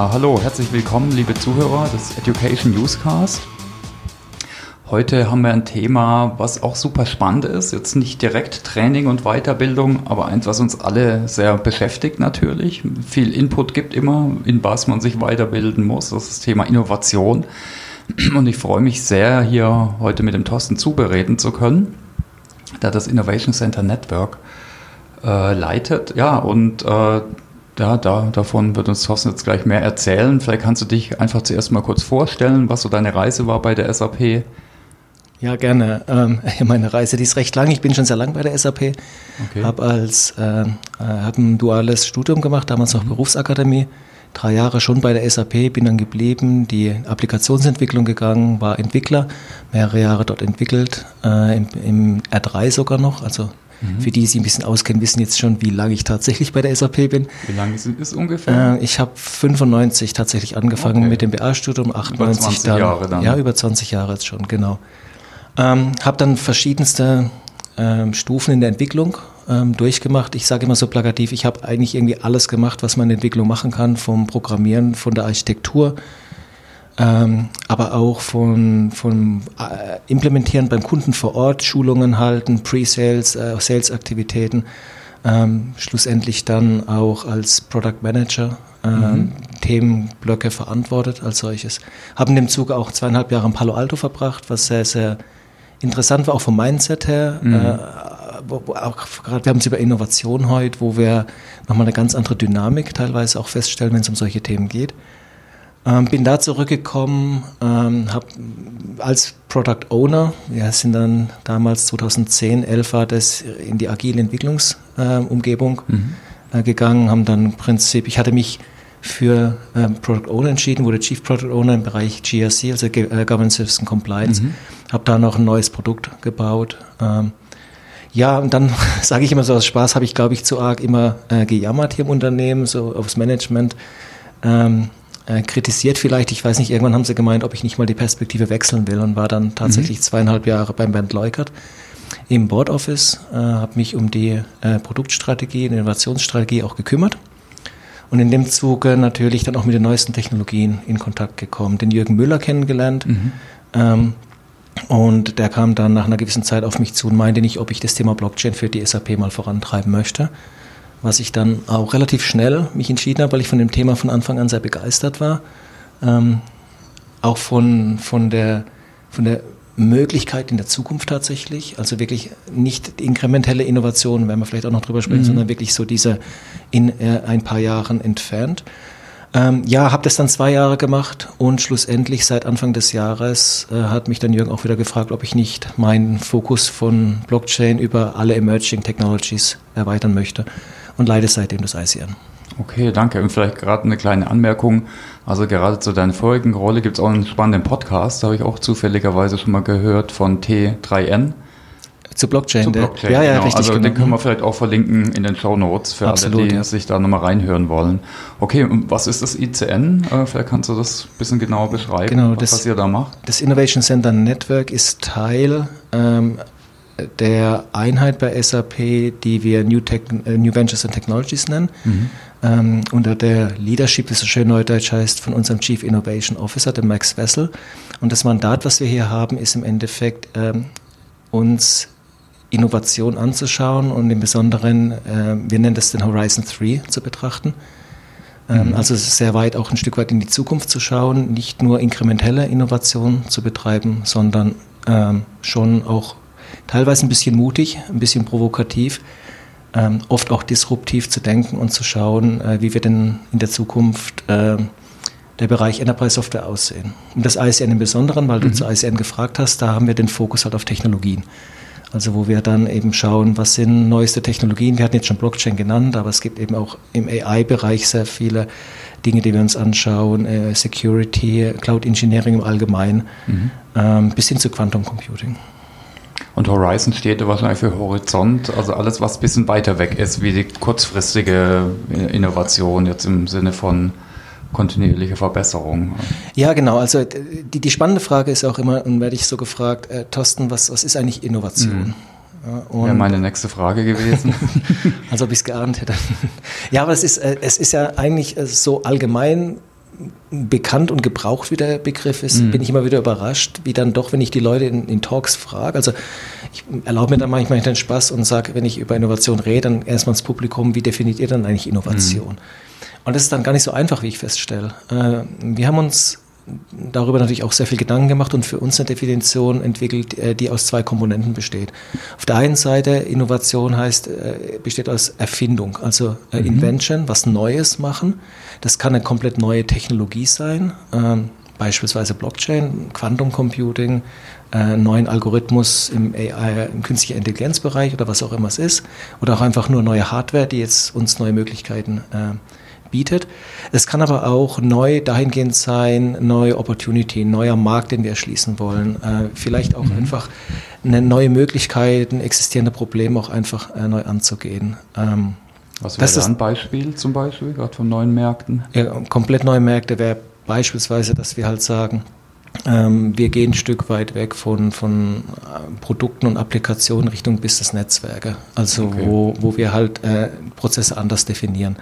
Hallo, herzlich willkommen, liebe Zuhörer des Education Newscast. Heute haben wir ein Thema, was auch super spannend ist. Jetzt nicht direkt Training und Weiterbildung, aber eins, was uns alle sehr beschäftigt natürlich. Viel Input gibt immer, in was man sich weiterbilden muss. Das ist das Thema Innovation. Und ich freue mich sehr, hier heute mit dem Thorsten zubereden zu können, der das Innovation Center Network äh, leitet. Ja, und äh, ja, da, davon wird uns Thorsten jetzt gleich mehr erzählen. Vielleicht kannst du dich einfach zuerst mal kurz vorstellen, was so deine Reise war bei der SAP. Ja, gerne. Ähm, meine Reise, die ist recht lang. Ich bin schon sehr lang bei der SAP. Okay. Habe als äh, hab ein duales Studium gemacht, damals noch mhm. Berufsakademie. Drei Jahre schon bei der SAP, bin dann geblieben, die Applikationsentwicklung gegangen, war Entwickler, mehrere Jahre dort entwickelt, äh, im, im R3 sogar noch, also Mhm. Für die, die sich ein bisschen auskennen, wissen jetzt schon, wie lange ich tatsächlich bei der SAP bin. Wie lange ist es ungefähr? Äh, ich habe 95 tatsächlich angefangen okay. mit dem BA-Studium, 98 über 20 dann, Jahre dann. Ja, über 20 Jahre jetzt schon, genau. Ähm, habe dann verschiedenste ähm, Stufen in der Entwicklung ähm, durchgemacht. Ich sage immer so plakativ, ich habe eigentlich irgendwie alles gemacht, was man in der Entwicklung machen kann, vom Programmieren, von der Architektur, ähm, aber auch von, von äh, Implementieren beim Kunden vor Ort, Schulungen halten, Pre-Sales, äh, Sales-Aktivitäten, ähm, schlussendlich dann auch als Product Manager ähm, mhm. Themenblöcke verantwortet als solches. Haben in dem Zuge auch zweieinhalb Jahre in Palo Alto verbracht, was sehr, sehr interessant war, auch vom Mindset her. Mhm. Äh, auch gerade, wir haben es über Innovation heute, wo wir nochmal eine ganz andere Dynamik teilweise auch feststellen, wenn es um solche Themen geht. Ähm, bin da zurückgekommen, ähm, habe als Product Owner, wir sind dann damals 2010, 11 war das in die agile Entwicklungsumgebung äh, mhm. äh, gegangen, haben dann im Prinzip, ich hatte mich für ähm, Product Owner entschieden, wurde Chief Product Owner im Bereich GRC, also G äh, Governance Service and Compliance. Mhm. Habe da noch ein neues Produkt gebaut. Ähm, ja, und dann sage ich immer so aus Spaß, habe ich, glaube ich, zu arg immer äh, gejammert hier im Unternehmen, so aufs Management. Ähm, äh, kritisiert vielleicht, ich weiß nicht, irgendwann haben sie gemeint, ob ich nicht mal die Perspektive wechseln will und war dann tatsächlich mhm. zweieinhalb Jahre beim Bernd Leukert im Board Office, äh, habe mich um die äh, Produktstrategie, Innovationsstrategie auch gekümmert und in dem Zuge natürlich dann auch mit den neuesten Technologien in Kontakt gekommen. Den Jürgen Müller kennengelernt. Mhm. Ähm, und der kam dann nach einer gewissen Zeit auf mich zu und meinte nicht, ob ich das Thema Blockchain für die SAP mal vorantreiben möchte. Was ich dann auch relativ schnell mich entschieden habe, weil ich von dem Thema von Anfang an sehr begeistert war. Ähm, auch von, von, der, von der Möglichkeit in der Zukunft tatsächlich. Also wirklich nicht inkrementelle Innovationen, werden wir vielleicht auch noch drüber sprechen, mhm. sondern wirklich so diese in äh, ein paar Jahren entfernt. Ähm, ja, habe das dann zwei Jahre gemacht und schlussendlich seit Anfang des Jahres äh, hat mich dann Jürgen auch wieder gefragt, ob ich nicht meinen Fokus von Blockchain über alle Emerging Technologies erweitern möchte und leite seitdem das ICN. Okay, danke. Und vielleicht gerade eine kleine Anmerkung. Also gerade zu deiner vorigen Rolle gibt es auch einen spannenden Podcast, da habe ich auch zufälligerweise schon mal gehört von T3N. Zu Blockchain, Zu Blockchain ja, ja, genau. richtig. Also genau. den können wir vielleicht auch verlinken in den Show Notes für Absolut, alle, die ja. sich da nochmal reinhören wollen. Okay, und was ist das ICN? Äh, vielleicht kannst du das ein bisschen genauer beschreiben, genau, was, das, was ihr da macht. Das Innovation Center Network ist Teil ähm, der Einheit bei SAP, die wir New, Tech, äh, New Ventures and Technologies nennen. Mhm. Ähm, unter der Leadership, wie es so schön neudeutsch heißt, von unserem Chief Innovation Officer, dem Max Wessel. Und das Mandat, was wir hier haben, ist im Endeffekt, ähm, uns Innovation anzuschauen und im Besonderen, äh, wir nennen das den Horizon 3 zu betrachten. Ähm, mhm. Also sehr weit auch ein Stück weit in die Zukunft zu schauen, nicht nur inkrementelle Innovation zu betreiben, sondern ähm, schon auch teilweise ein bisschen mutig, ein bisschen provokativ, ähm, oft auch disruptiv zu denken und zu schauen, äh, wie wir denn in der Zukunft äh, der Bereich Enterprise Software aussehen. Und das ISN im Besonderen, weil du mhm. zu ISN gefragt hast, da haben wir den Fokus halt auf Technologien. Also wo wir dann eben schauen, was sind neueste Technologien. Wir hatten jetzt schon Blockchain genannt, aber es gibt eben auch im AI-Bereich sehr viele Dinge, die wir uns anschauen. Äh, Security, Cloud Engineering im Allgemeinen, mhm. ähm, bis hin zu Quantum Computing. Und Horizon steht wahrscheinlich für Horizont, also alles, was ein bisschen weiter weg ist, wie die kurzfristige Innovation jetzt im Sinne von kontinuierliche Verbesserung. Ja, genau. Also die, die spannende Frage ist auch immer, und werde ich so gefragt, äh, Thorsten, was, was ist eigentlich Innovation? Mhm. Ja, Wäre meine nächste Frage gewesen. Als ob ich es geahnt hätte. ja, aber es ist, äh, es ist ja eigentlich äh, so allgemein bekannt und gebraucht wie der Begriff ist, mhm. bin ich immer wieder überrascht, wie dann doch, wenn ich die Leute in, in Talks frage, also ich erlaube mir dann manchmal den Spaß und sage, wenn ich über Innovation rede, dann erstmal ins Publikum, wie definiert ihr dann eigentlich Innovation? Mhm. Und das ist dann gar nicht so einfach, wie ich feststelle. Äh, wir haben uns darüber natürlich auch sehr viel Gedanken gemacht und für uns eine Definition entwickelt, äh, die aus zwei Komponenten besteht. Auf der einen Seite Innovation heißt, äh, besteht aus Erfindung, also mhm. Invention, was Neues machen. Das kann eine komplett neue Technologie sein, ähm, beispielsweise Blockchain, Quantum Computing, neuen Algorithmus im AI, im künstlichen Intelligenzbereich oder was auch immer es ist, oder auch einfach nur neue Hardware, die jetzt uns neue Möglichkeiten äh, bietet. Es kann aber auch neu dahingehend sein, neue Opportunity, neuer Markt, den wir erschließen wollen. Äh, vielleicht auch mhm. einfach eine neue Möglichkeit, existierende Probleme auch einfach äh, neu anzugehen. Ähm, Was wäre ein Beispiel zum Beispiel, gerade von neuen Märkten? Ja, komplett neue Märkte wäre beispielsweise, dass wir halt sagen, ähm, wir gehen ein Stück weit weg von, von äh, Produkten und Applikationen Richtung Business-Netzwerke, also okay. wo, wo wir halt äh, Prozesse anders definieren.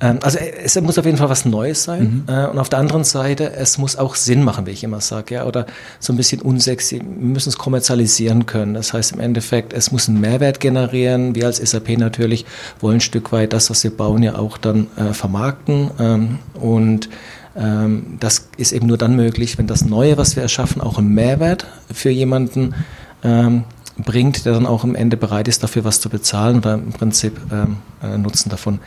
Ähm, also es muss auf jeden Fall was Neues sein. Mhm. Äh, und auf der anderen Seite, es muss auch Sinn machen, wie ich immer sage, ja, oder so ein bisschen unsexy. Wir müssen es kommerzialisieren können. Das heißt im Endeffekt, es muss einen Mehrwert generieren. Wir als SAP natürlich wollen ein Stück weit das, was wir bauen, ja auch dann äh, vermarkten. Ähm, und ähm, das ist eben nur dann möglich, wenn das Neue, was wir erschaffen, auch einen Mehrwert für jemanden ähm, bringt, der dann auch am Ende bereit ist, dafür was zu bezahlen oder im Prinzip ähm, äh, Nutzen davon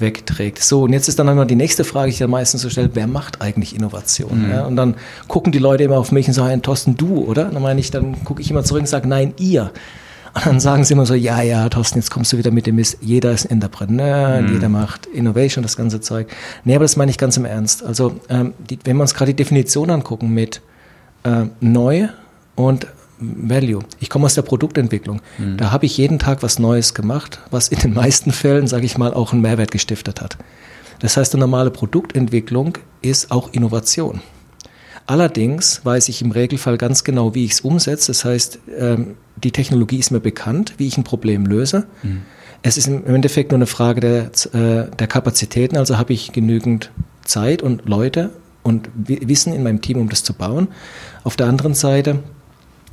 wegträgt. So, und jetzt ist dann immer die nächste Frage, die ich dann meistens so stelle, wer macht eigentlich Innovation? Mhm. Ja, und dann gucken die Leute immer auf mich und sagen, Thorsten, du, oder? Dann meine ich, dann gucke ich immer zurück und sage, nein, ihr. Und dann sagen sie immer so, ja, ja, Thorsten, jetzt kommst du wieder mit dem Mist, jeder ist ein Entrepreneur, mhm. jeder macht Innovation, das ganze Zeug. Nee, aber das meine ich ganz im Ernst. Also, ähm, die, wenn wir uns gerade die Definition angucken mit äh, neu und Value. Ich komme aus der Produktentwicklung. Mhm. Da habe ich jeden Tag was Neues gemacht, was in den meisten Fällen, sage ich mal, auch einen Mehrwert gestiftet hat. Das heißt, eine normale Produktentwicklung ist auch Innovation. Allerdings weiß ich im Regelfall ganz genau, wie ich es umsetze. Das heißt, ähm, die Technologie ist mir bekannt, wie ich ein Problem löse. Mhm. Es ist im Endeffekt nur eine Frage der, äh, der Kapazitäten. Also habe ich genügend Zeit und Leute und Wissen in meinem Team, um das zu bauen. Auf der anderen Seite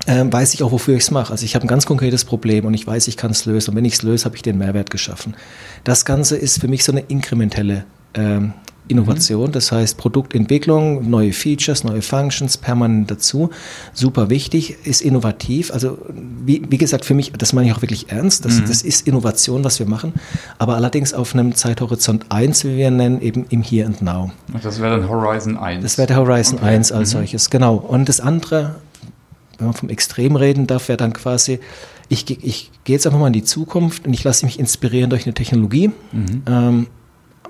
ähm, weiß ich auch, wofür ich es mache. Also ich habe ein ganz konkretes Problem und ich weiß, ich kann es lösen. Und wenn ich es löse, habe ich den Mehrwert geschaffen. Das Ganze ist für mich so eine inkrementelle ähm, Innovation, mhm. das heißt Produktentwicklung, neue Features, neue Functions permanent dazu. Super wichtig, ist innovativ. Also wie, wie gesagt, für mich, das meine ich auch wirklich ernst, das, mhm. das ist Innovation, was wir machen, aber allerdings auf einem Zeithorizont 1, wie wir nennen, eben im Here and Now. Das wäre dann Horizon 1. Das wäre der Horizon okay. 1 als mhm. solches, genau. Und das andere, wenn man vom Extrem reden darf, wäre dann quasi, ich, ich gehe jetzt einfach mal in die Zukunft und ich lasse mich inspirieren durch eine Technologie. Mhm. Ähm,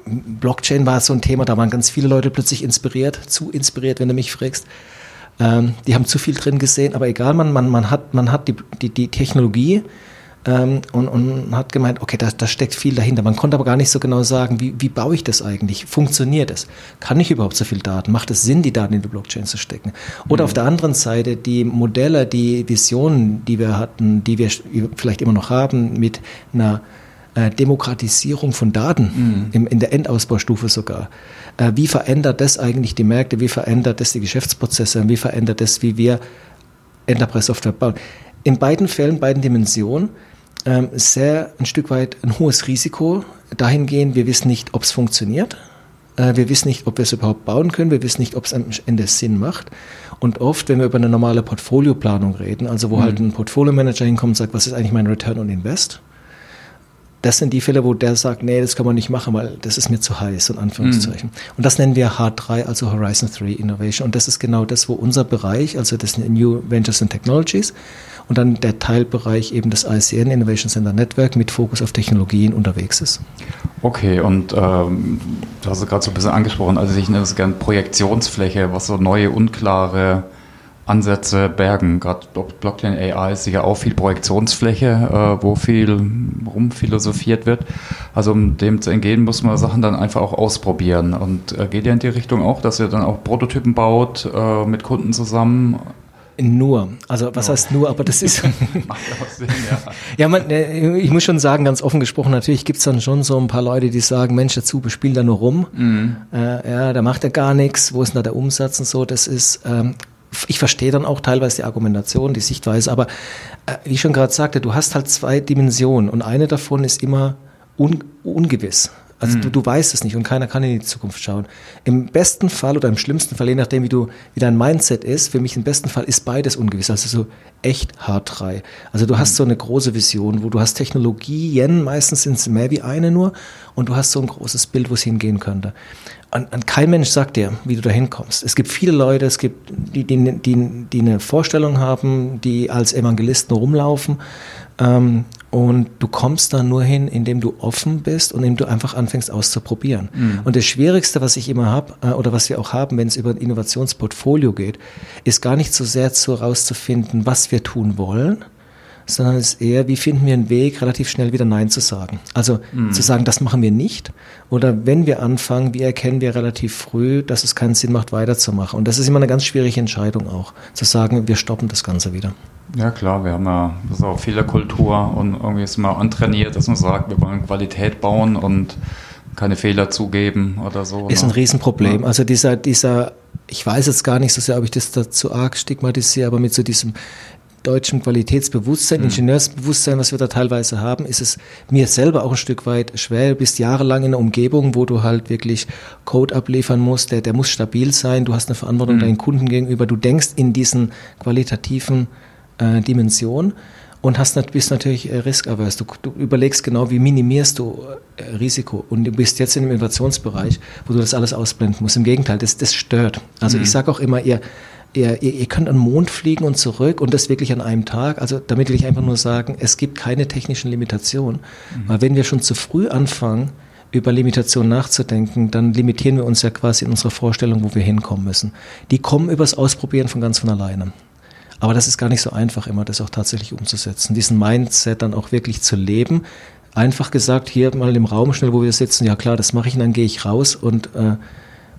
Blockchain war so ein Thema, da waren ganz viele Leute plötzlich inspiriert, zu inspiriert, wenn du mich fragst. Ähm, die haben zu viel drin gesehen, aber egal, man, man, man hat, man hat die, die, die Technologie ähm, und, und hat gemeint, okay, da, da steckt viel dahinter. Man konnte aber gar nicht so genau sagen, wie, wie baue ich das eigentlich? Funktioniert es? Kann ich überhaupt so viel Daten? Macht es Sinn, die Daten in die Blockchain zu stecken? Oder mhm. auf der anderen Seite die Modelle, die Visionen, die wir hatten, die wir vielleicht immer noch haben, mit einer äh, Demokratisierung von Daten mhm. im, in der Endausbaustufe sogar. Äh, wie verändert das eigentlich die Märkte? Wie verändert das die Geschäftsprozesse? Wie verändert das, wie wir Enterprise Software bauen? In beiden Fällen, beiden Dimensionen ähm, sehr ein Stück weit ein hohes Risiko dahingehend, wir wissen nicht, ob es funktioniert. Äh, wir wissen nicht, ob wir es überhaupt bauen können. Wir wissen nicht, ob es am Ende Sinn macht. Und oft, wenn wir über eine normale Portfolioplanung reden, also wo mhm. halt ein Portfolio-Manager hinkommt und sagt, was ist eigentlich mein Return on Invest? Das sind die Fälle, wo der sagt, nee, das kann man nicht machen, weil das ist mir zu heiß, in Anführungszeichen. Mhm. Und das nennen wir H3, also Horizon 3 Innovation. Und das ist genau das, wo unser Bereich, also das New Ventures and Technologies, und dann der Teilbereich eben des ICN Innovation Center Network mit Fokus auf Technologien unterwegs ist. Okay, und ähm, du hast es gerade so ein bisschen angesprochen, also ich nenne es gerne Projektionsfläche, was so neue, unklare Ansätze bergen. Gerade Blockchain AI ist sicher auch viel Projektionsfläche, äh, wo viel rumphilosophiert wird. Also um dem zu entgehen, muss man Sachen dann einfach auch ausprobieren. Und äh, geht ja in die Richtung auch, dass ihr dann auch Prototypen baut äh, mit Kunden zusammen Nur, also was ja. heißt nur, aber das ist. Macht auch Sinn, ja. ja, man, äh, ich muss schon sagen, ganz offen gesprochen, natürlich gibt es dann schon so ein paar Leute, die sagen, Mensch, der Zube spielt da nur rum. Mhm. Äh, ja, da macht er gar nichts, wo ist denn da der Umsatz und so. Das ist, ähm, ich verstehe dann auch teilweise die Argumentation, die Sichtweise, aber äh, wie ich schon gerade sagte, du hast halt zwei Dimensionen und eine davon ist immer un ungewiss. Also mhm. du, du weißt es nicht und keiner kann in die Zukunft schauen. Im besten Fall oder im schlimmsten Fall, je nachdem, wie du, wie dein Mindset ist, für mich im besten Fall ist beides ungewiss. Also so echt hart drei. Also du mhm. hast so eine große Vision, wo du hast Technologien, meistens sind es mehr wie eine nur, und du hast so ein großes Bild, wo es hingehen könnte. Und, und kein Mensch sagt dir, wie du da hinkommst. Es gibt viele Leute, es gibt die, die, die, die eine Vorstellung haben, die als Evangelisten rumlaufen. Ähm, und du kommst da nur hin, indem du offen bist und indem du einfach anfängst auszuprobieren. Mhm. Und das Schwierigste, was ich immer habe, äh, oder was wir auch haben, wenn es über ein Innovationsportfolio geht, ist gar nicht so sehr zu herauszufinden, was wir tun wollen, sondern es ist eher, wie finden wir einen Weg, relativ schnell wieder Nein zu sagen. Also mhm. zu sagen, das machen wir nicht. Oder wenn wir anfangen, wie erkennen wir relativ früh, dass es keinen Sinn macht, weiterzumachen. Und das ist immer eine ganz schwierige Entscheidung auch, zu sagen, wir stoppen das Ganze wieder. Ja klar, wir haben ja das ist auch Fehlerkultur und irgendwie ist man antrainiert, dass man sagt, wir wollen Qualität bauen und keine Fehler zugeben oder so. Ist ne? ein Riesenproblem. Ja. Also dieser, dieser, ich weiß jetzt gar nicht so sehr, ob ich das dazu arg stigmatisiere, aber mit so diesem deutschen Qualitätsbewusstsein, mhm. Ingenieursbewusstsein, was wir da teilweise haben, ist es mir selber auch ein Stück weit schwer. Du bist jahrelang in einer Umgebung, wo du halt wirklich Code abliefern musst, der, der muss stabil sein, du hast eine Verantwortung mhm. deinen Kunden gegenüber, du denkst in diesen qualitativen äh, Dimension und hast, bist natürlich äh, riskavers. Du, du überlegst genau, wie minimierst du äh, Risiko. Und du bist jetzt in dem Innovationsbereich, wo du das alles ausblenden musst. Im Gegenteil, das, das stört. Also mhm. ich sage auch immer, ihr, ihr, ihr, könnt an den Mond fliegen und zurück und das wirklich an einem Tag. Also damit will ich einfach nur sagen, es gibt keine technischen Limitationen. Mhm. Weil wenn wir schon zu früh anfangen, über Limitationen nachzudenken, dann limitieren wir uns ja quasi in unserer Vorstellung, wo wir hinkommen müssen. Die kommen übers Ausprobieren von ganz von alleine. Aber das ist gar nicht so einfach, immer das auch tatsächlich umzusetzen. Diesen Mindset dann auch wirklich zu leben. Einfach gesagt, hier mal im Raum schnell, wo wir sitzen, ja klar, das mache ich und dann gehe ich raus und äh,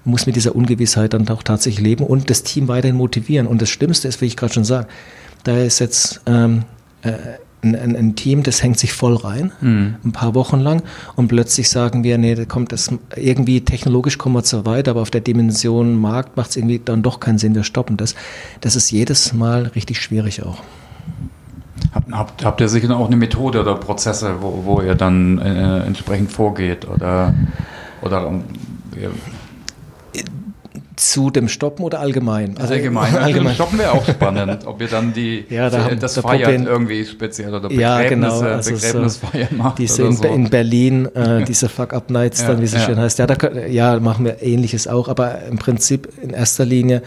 muss mit dieser Ungewissheit dann auch tatsächlich leben und das Team weiterhin motivieren. Und das Schlimmste ist, wie ich gerade schon sage, da ist jetzt ähm, äh, ein, ein, ein, Team, das hängt sich voll rein, mhm. ein paar Wochen lang, und plötzlich sagen wir, nee, da kommt das irgendwie technologisch kommen wir zwar weiter, aber auf der Dimension Markt macht es irgendwie dann doch keinen Sinn, wir stoppen das. Das ist jedes Mal richtig schwierig auch. Habt, habt, habt ihr sicher auch eine Methode oder Prozesse, wo, wo ihr dann äh, entsprechend vorgeht oder, oder äh, zu dem Stoppen oder allgemein? Also allgemein. allgemein. Stoppen wäre auch spannend, ob ihr dann die ja, da das da Feiern irgendwie speziell oder Begräbnisse, ja, genau. also Begräbnisfeiern so macht. Diese in, so. in, Berlin, äh, diese Fuck-Up-Nights, ja, dann wie es ja. schön heißt. Ja, da ja, machen wir ähnliches auch, aber im Prinzip in erster Linie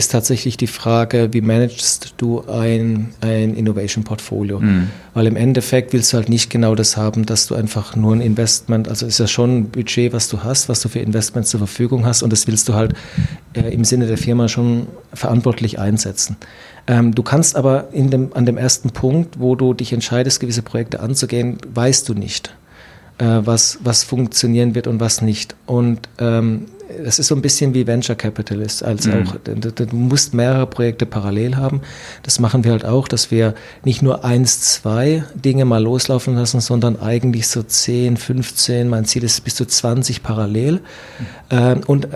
ist tatsächlich die Frage, wie managst du ein, ein Innovation-Portfolio? Mhm. Weil im Endeffekt willst du halt nicht genau das haben, dass du einfach nur ein Investment, also ist ja schon ein Budget, was du hast, was du für Investments zur Verfügung hast und das willst du halt äh, im Sinne der Firma schon verantwortlich einsetzen. Ähm, du kannst aber dem, an dem ersten Punkt, wo du dich entscheidest, gewisse Projekte anzugehen, weißt du nicht, äh, was, was funktionieren wird und was nicht. Und ähm, es ist so ein bisschen wie Venture Capitalist, als mhm. auch, du musst mehrere Projekte parallel haben. Das machen wir halt auch, dass wir nicht nur eins, zwei Dinge mal loslaufen lassen, sondern eigentlich so 10, 15, mein Ziel ist bis zu 20 parallel. Mhm. Ähm, und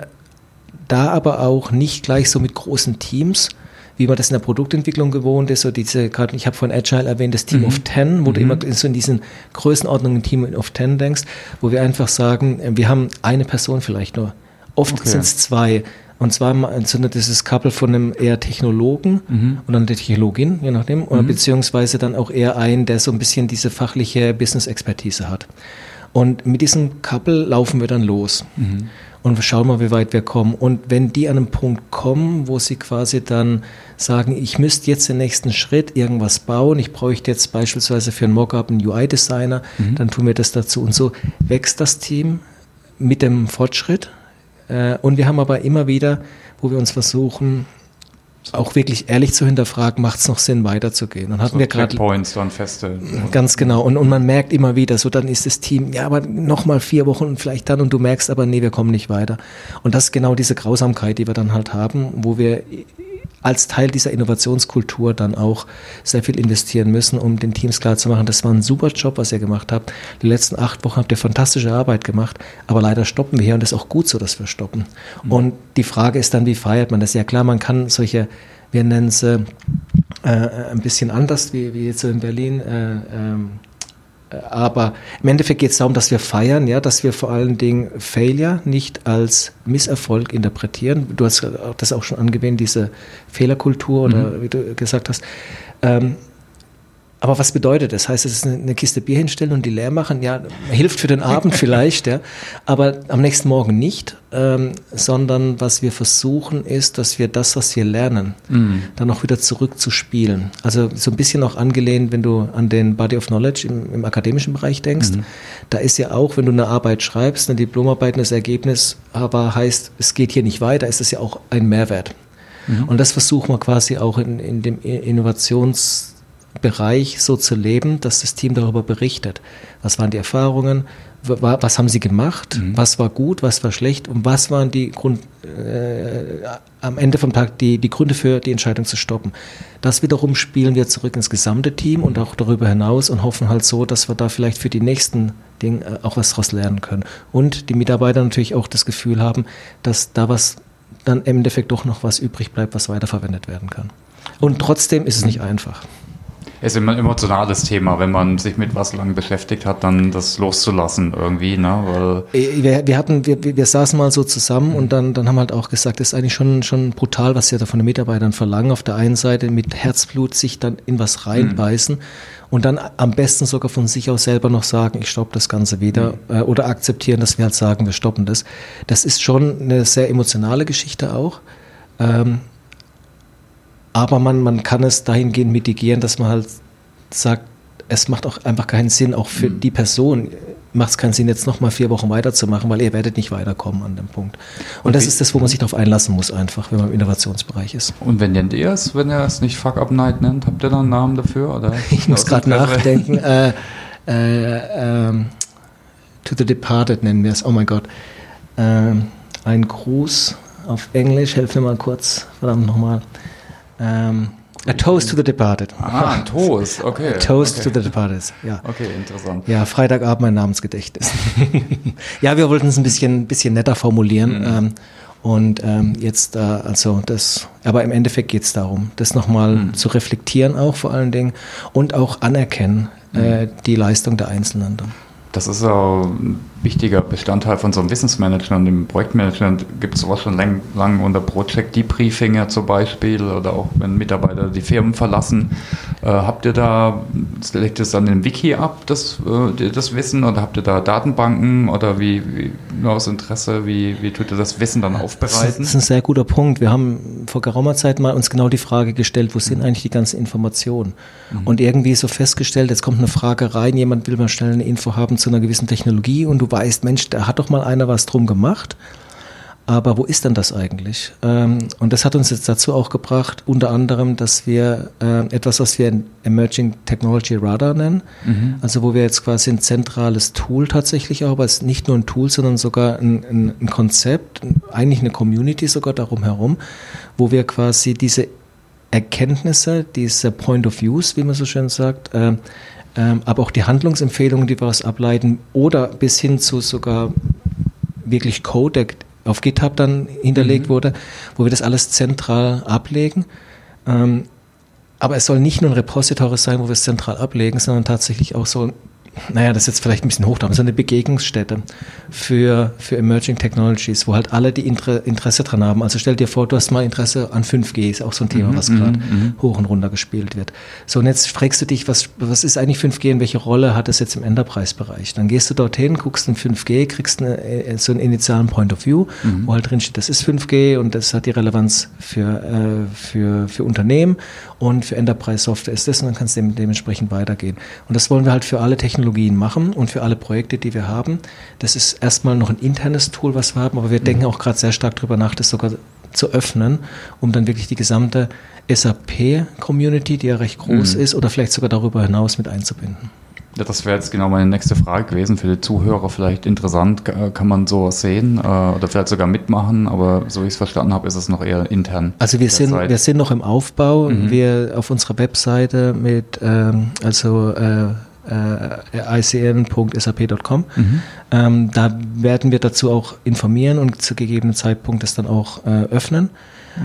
da aber auch nicht gleich so mit großen Teams, wie man das in der Produktentwicklung gewohnt ist, so diese, gerade ich habe von Agile erwähnt, das Team mhm. of Ten, wo mhm. du immer so in diesen Größenordnungen Team of Ten denkst, wo wir einfach sagen, wir haben eine Person vielleicht nur Oft okay. sind es zwei. Und zwar sind dieses Couple von einem eher Technologen mhm. und dann der Technologin, je nachdem, oder mhm. beziehungsweise dann auch eher ein, der so ein bisschen diese fachliche Business-Expertise hat. Und mit diesem Couple laufen wir dann los mhm. und schauen mal, wie weit wir kommen. Und wenn die an einen Punkt kommen, wo sie quasi dann sagen, ich müsste jetzt den nächsten Schritt irgendwas bauen, ich bräuchte jetzt beispielsweise für ein Mockup einen UI-Designer, mhm. dann tun wir das dazu. Und so wächst das Team mit dem Fortschritt äh, und wir haben aber immer wieder, wo wir uns versuchen, auch wirklich ehrlich zu hinterfragen, macht es noch Sinn, weiterzugehen. Und hatten so wir gerade Points dann feste. Ganz genau. Und, und man merkt immer wieder, so dann ist das Team, ja, aber noch mal vier Wochen vielleicht dann und du merkst aber, nee, wir kommen nicht weiter. Und das ist genau diese Grausamkeit, die wir dann halt haben, wo wir als Teil dieser Innovationskultur dann auch sehr viel investieren müssen, um den Teams klarzumachen, das war ein super Job, was ihr gemacht habt. Die letzten acht Wochen habt ihr fantastische Arbeit gemacht, aber leider stoppen wir hier und das ist auch gut so, dass wir stoppen. Mhm. Und die Frage ist dann, wie feiert man das? Ja klar, man kann solche, wir nennen es äh, ein bisschen anders, wie, wie jetzt so in Berlin, äh, ähm, aber im Endeffekt geht es darum, dass wir feiern, ja, dass wir vor allen Dingen Failure nicht als Misserfolg interpretieren. Du hast das auch schon angewähnt, diese Fehlerkultur oder mhm. wie du gesagt hast. Ähm, aber was bedeutet das? Heißt, es ist eine Kiste Bier hinstellen und die leer machen? Ja, hilft für den Abend vielleicht, ja. Aber am nächsten Morgen nicht, ähm, sondern was wir versuchen ist, dass wir das, was wir lernen, mm. dann auch wieder zurückzuspielen. Also so ein bisschen auch angelehnt, wenn du an den Body of Knowledge im, im akademischen Bereich denkst. Mm. Da ist ja auch, wenn du eine Arbeit schreibst, eine Diplomarbeit, das Ergebnis aber heißt, es geht hier nicht weiter, ist das ja auch ein Mehrwert. Mm. Und das versuchen wir quasi auch in, in dem Innovations- Bereich so zu leben, dass das Team darüber berichtet. Was waren die Erfahrungen? Was haben sie gemacht? Mhm. Was war gut? Was war schlecht? Und was waren die Grund, äh, am Ende vom Tag die, die Gründe für die Entscheidung zu stoppen? Das wiederum spielen wir zurück ins gesamte Team und auch darüber hinaus und hoffen halt so, dass wir da vielleicht für die nächsten Dinge äh, auch was daraus lernen können. Und die Mitarbeiter natürlich auch das Gefühl haben, dass da was dann im Endeffekt doch noch was übrig bleibt, was weiterverwendet werden kann. Und trotzdem ist es nicht einfach ist immer ein emotionales Thema, wenn man sich mit was lang beschäftigt hat, dann das loszulassen irgendwie, ne? Weil äh, wir, wir hatten, wir, wir saßen mal so zusammen und dann, dann haben wir halt auch gesagt, das ist eigentlich schon, schon brutal, was sie da von den Mitarbeitern verlangen. Auf der einen Seite mit Herzblut sich dann in was reinbeißen. Mhm und dann am besten sogar von sich aus selber noch sagen, ich stoppe das Ganze wieder mhm. äh, oder akzeptieren, dass wir halt sagen, wir stoppen das. Das ist schon eine sehr emotionale Geschichte auch. Ähm, aber man, man kann es dahingehend mitigieren, dass man halt sagt, es macht auch einfach keinen Sinn, auch für mhm. die Person macht es keinen Sinn, jetzt nochmal vier Wochen weiterzumachen, weil ihr werdet nicht weiterkommen an dem Punkt. Und, Und das ist das, wo man sich darauf einlassen muss, einfach, wenn man im Innovationsbereich ist. Und wenn nennt ihr es, wenn ihr es nicht Fuck Up Night nennt? Habt ihr da einen Namen dafür? Oder ich muss gerade nachdenken. äh, äh, ähm, to the Departed nennen wir es. Oh mein Gott. Ähm, ein Gruß auf Englisch, helf mir mal kurz, verdammt nochmal. Ähm, a Toast to the Departed. Ah, ein Toast, okay. A Toast okay. to the Departed, ja. Okay, interessant. Ja, Freitagabend mein Namensgedächtnis. ja, wir wollten es ein bisschen, bisschen netter formulieren. Mhm. Ähm, und ähm, jetzt, äh, also das, aber im Endeffekt geht es darum, das nochmal mhm. zu reflektieren auch vor allen Dingen und auch anerkennen, äh, mhm. die Leistung der Einzelnen. Das ist auch ein wichtiger Bestandteil von so einem Wissensmanagement. Im Projektmanagement gibt es sowas schon lang, lang unter Project Debriefinge zum Beispiel oder auch wenn Mitarbeiter die Firmen verlassen. Äh, habt ihr da, legt es dann im Wiki ab, das, äh, das Wissen oder habt ihr da Datenbanken oder wie, wie nur aus Interesse, wie, wie tut ihr das Wissen dann aufbereiten? Das ist ein sehr guter Punkt. Wir haben vor geraumer Zeit mal uns genau die Frage gestellt, wo sind mhm. eigentlich die ganzen Informationen? Mhm. Und irgendwie so festgestellt, jetzt kommt eine Frage rein, jemand will mal schnell eine Info haben zu einer gewissen Technologie und du weißt, Mensch, da hat doch mal einer was drum gemacht. Aber wo ist denn das eigentlich? Ähm, und das hat uns jetzt dazu auch gebracht, unter anderem, dass wir äh, etwas, was wir Emerging Technology Radar nennen, mhm. also wo wir jetzt quasi ein zentrales Tool tatsächlich auch, aber es ist nicht nur ein Tool, sondern sogar ein, ein, ein Konzept, eigentlich eine Community sogar darum herum, wo wir quasi diese Erkenntnisse, diese Point of Views, wie man so schön sagt, äh, ähm, aber auch die Handlungsempfehlungen, die wir daraus ableiten, oder bis hin zu sogar wirklich Code, der auf GitHub dann hinterlegt mhm. wurde, wo wir das alles zentral ablegen. Ähm, aber es soll nicht nur ein Repository sein, wo wir es zentral ablegen, sondern tatsächlich auch so naja, das ist jetzt vielleicht ein bisschen hoch, aber so eine Begegnungsstätte für, für Emerging Technologies, wo halt alle die Inter Interesse dran haben. Also stell dir vor, du hast mal Interesse an 5G, ist auch so ein Thema, mhm, was gerade mhm, mhm. hoch und runter gespielt wird. So, und jetzt fragst du dich, was, was ist eigentlich 5G und welche Rolle hat es jetzt im Enterprise-Bereich? Dann gehst du dorthin, guckst in 5G, kriegst eine, äh, so einen initialen Point of View, mhm. wo halt drin steht, das ist 5G und das hat die Relevanz für, äh, für, für Unternehmen und für Enterprise-Software ist das und dann kannst du dementsprechend weitergehen. Und das wollen wir halt für alle Technologien machen und für alle Projekte, die wir haben. Das ist erstmal noch ein internes Tool, was wir haben, aber wir mhm. denken auch gerade sehr stark darüber nach, das sogar zu öffnen, um dann wirklich die gesamte SAP-Community, die ja recht groß mhm. ist, oder vielleicht sogar darüber hinaus mit einzubinden. Ja, das wäre jetzt genau meine nächste Frage gewesen. Für die Zuhörer vielleicht interessant. Kann man sowas sehen äh, oder vielleicht sogar mitmachen? Aber so wie ich es verstanden habe, ist es noch eher intern. Also wir sind, wir sind noch im Aufbau. Mhm. Wir auf unserer Webseite mit, ähm, also äh, äh, icn.sap.com. Mhm. Ähm, da werden wir dazu auch informieren und zu gegebenen Zeitpunkt es dann auch äh, öffnen.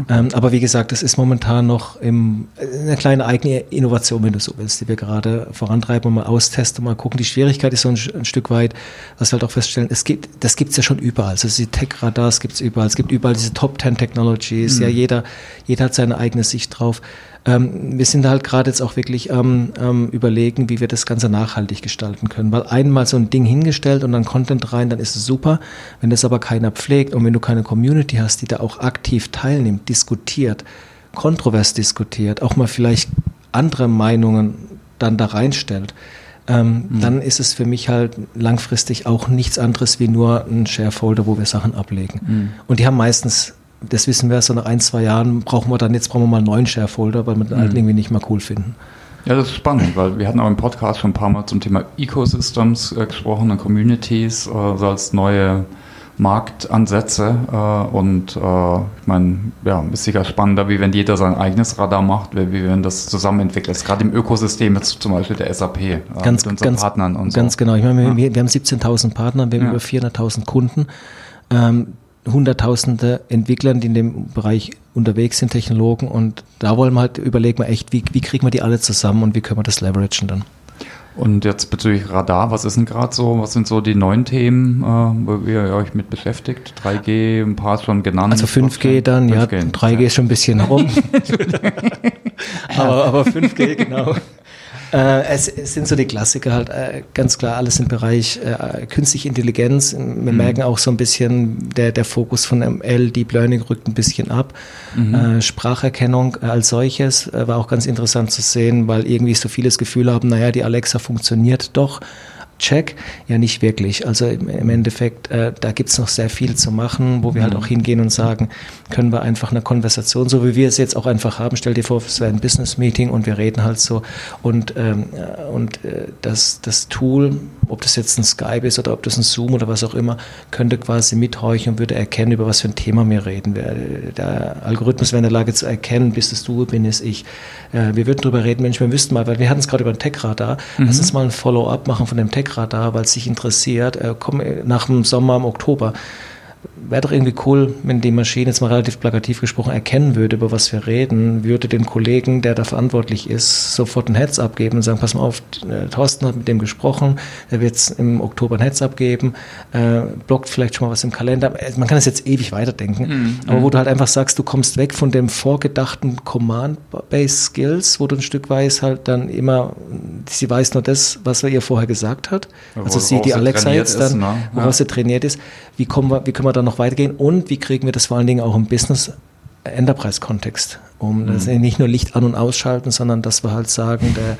Ähm, aber wie gesagt, das ist momentan noch im, eine kleine eigene Innovation, wenn du so willst, die wir gerade vorantreiben und mal austesten, mal gucken. Die Schwierigkeit ist so ein, ein Stück weit, dass wir halt auch feststellen, es gibt, das gibt es ja schon überall. Also die Tech-Radars gibt es überall. Es gibt überall diese Top 10 Technologies. Mhm. Ja, jeder, jeder hat seine eigene Sicht drauf. Ähm, wir sind halt gerade jetzt auch wirklich am ähm, überlegen, wie wir das Ganze nachhaltig gestalten können. Weil einmal so ein Ding hingestellt und dann Content rein, dann ist es super. Wenn das aber keiner pflegt und wenn du keine Community hast, die da auch aktiv teilnimmt, diskutiert, kontrovers diskutiert, auch mal vielleicht andere Meinungen dann da reinstellt, ähm, mhm. dann ist es für mich halt langfristig auch nichts anderes wie nur ein Sharefolder, wo wir Sachen ablegen. Mhm. Und die haben meistens das wissen wir, so nach ein, zwei Jahren brauchen wir dann, jetzt brauchen wir mal einen neuen Sharefolder, weil wir den alten mhm. irgendwie nicht mehr cool finden. Ja, das ist spannend, weil wir hatten auch im Podcast schon ein paar Mal zum Thema Ecosystems äh, gesprochen und Communities, äh, so als neue Marktansätze. Äh, und äh, ich meine, ja, ist sicher spannender, wie wenn jeder sein eigenes Radar macht, wie, wenn das zusammen entwickelt ist. Gerade im Ökosystem jetzt zum Beispiel der SAP äh, ganz, mit unseren ganz, Partnern und Ganz so. genau. Ich meine, wir, ja. wir haben 17.000 Partner, wir haben ja. über 400.000 Kunden. Ähm, Hunderttausende Entwicklern, die in dem Bereich unterwegs sind, Technologen. Und da wollen wir halt überlegen, wir echt, wie, wie kriegen wir die alle zusammen und wie können wir das leveragen dann. Und jetzt bezüglich Radar, was ist denn gerade so, was sind so die neuen Themen, äh, wo ihr euch mit beschäftigt? 3G, ein paar schon genannt. Also 5G dann, 5G, ja, 3G ja. ist schon ein bisschen rum. aber, aber 5G, genau. Äh, es, es, sind so die Klassiker halt, äh, ganz klar, alles im Bereich äh, künstliche Intelligenz. Wir mhm. merken auch so ein bisschen, der, der Fokus von ML, Deep Learning rückt ein bisschen ab. Mhm. Äh, Spracherkennung als solches äh, war auch ganz interessant zu sehen, weil irgendwie so viele das Gefühl haben, naja, die Alexa funktioniert doch. Check, ja nicht wirklich. Also im, im Endeffekt, äh, da gibt's noch sehr viel zu machen, wo wir halt mhm. halt auch hingehen und sagen, können wir einfach eine Konversation, so wie wir es jetzt auch einfach haben, stell dir vor, es wäre ein Business-Meeting und wir reden halt so und, ähm, äh, und äh, das, das Tool, ob das jetzt ein Skype ist oder ob das ein Zoom oder was auch immer, könnte quasi mithorchen und würde erkennen, über was für ein Thema wir reden. Der Algorithmus wäre in der Lage zu erkennen, bist es du, bin es ich. Äh, wir würden darüber reden, Mensch, wir wüssten mal, weil wir hatten es gerade über ein Tech-Radar, mhm. lass uns mal ein Follow-up machen von dem Tech-Radar, weil es sich interessiert, äh, komm äh, nach dem Sommer, im Oktober wäre doch irgendwie cool, wenn die Maschine jetzt mal relativ plakativ gesprochen erkennen würde, über was wir reden, würde den Kollegen, der da verantwortlich ist, sofort ein Heads abgeben und sagen, pass mal auf, äh, Thorsten hat mit dem gesprochen, er wird im Oktober ein Heads abgeben, äh, blockt vielleicht schon mal was im Kalender. Äh, man kann das jetzt ewig weiterdenken, mhm. aber wo mhm. du halt einfach sagst, du kommst weg von dem vorgedachten Command-Based Skills, wo du ein Stück weit halt dann immer, sie weiß nur das, was er ihr vorher gesagt hat. Also sie, die Alexa jetzt dann, ne? woraus sie trainiert ist. Wie, kommen wir, wie können wir da noch weitergehen. Und wie kriegen wir das vor allen Dingen auch im Business Enterprise-Kontext, um mhm. das nicht nur Licht an- und ausschalten, sondern dass wir halt sagen, der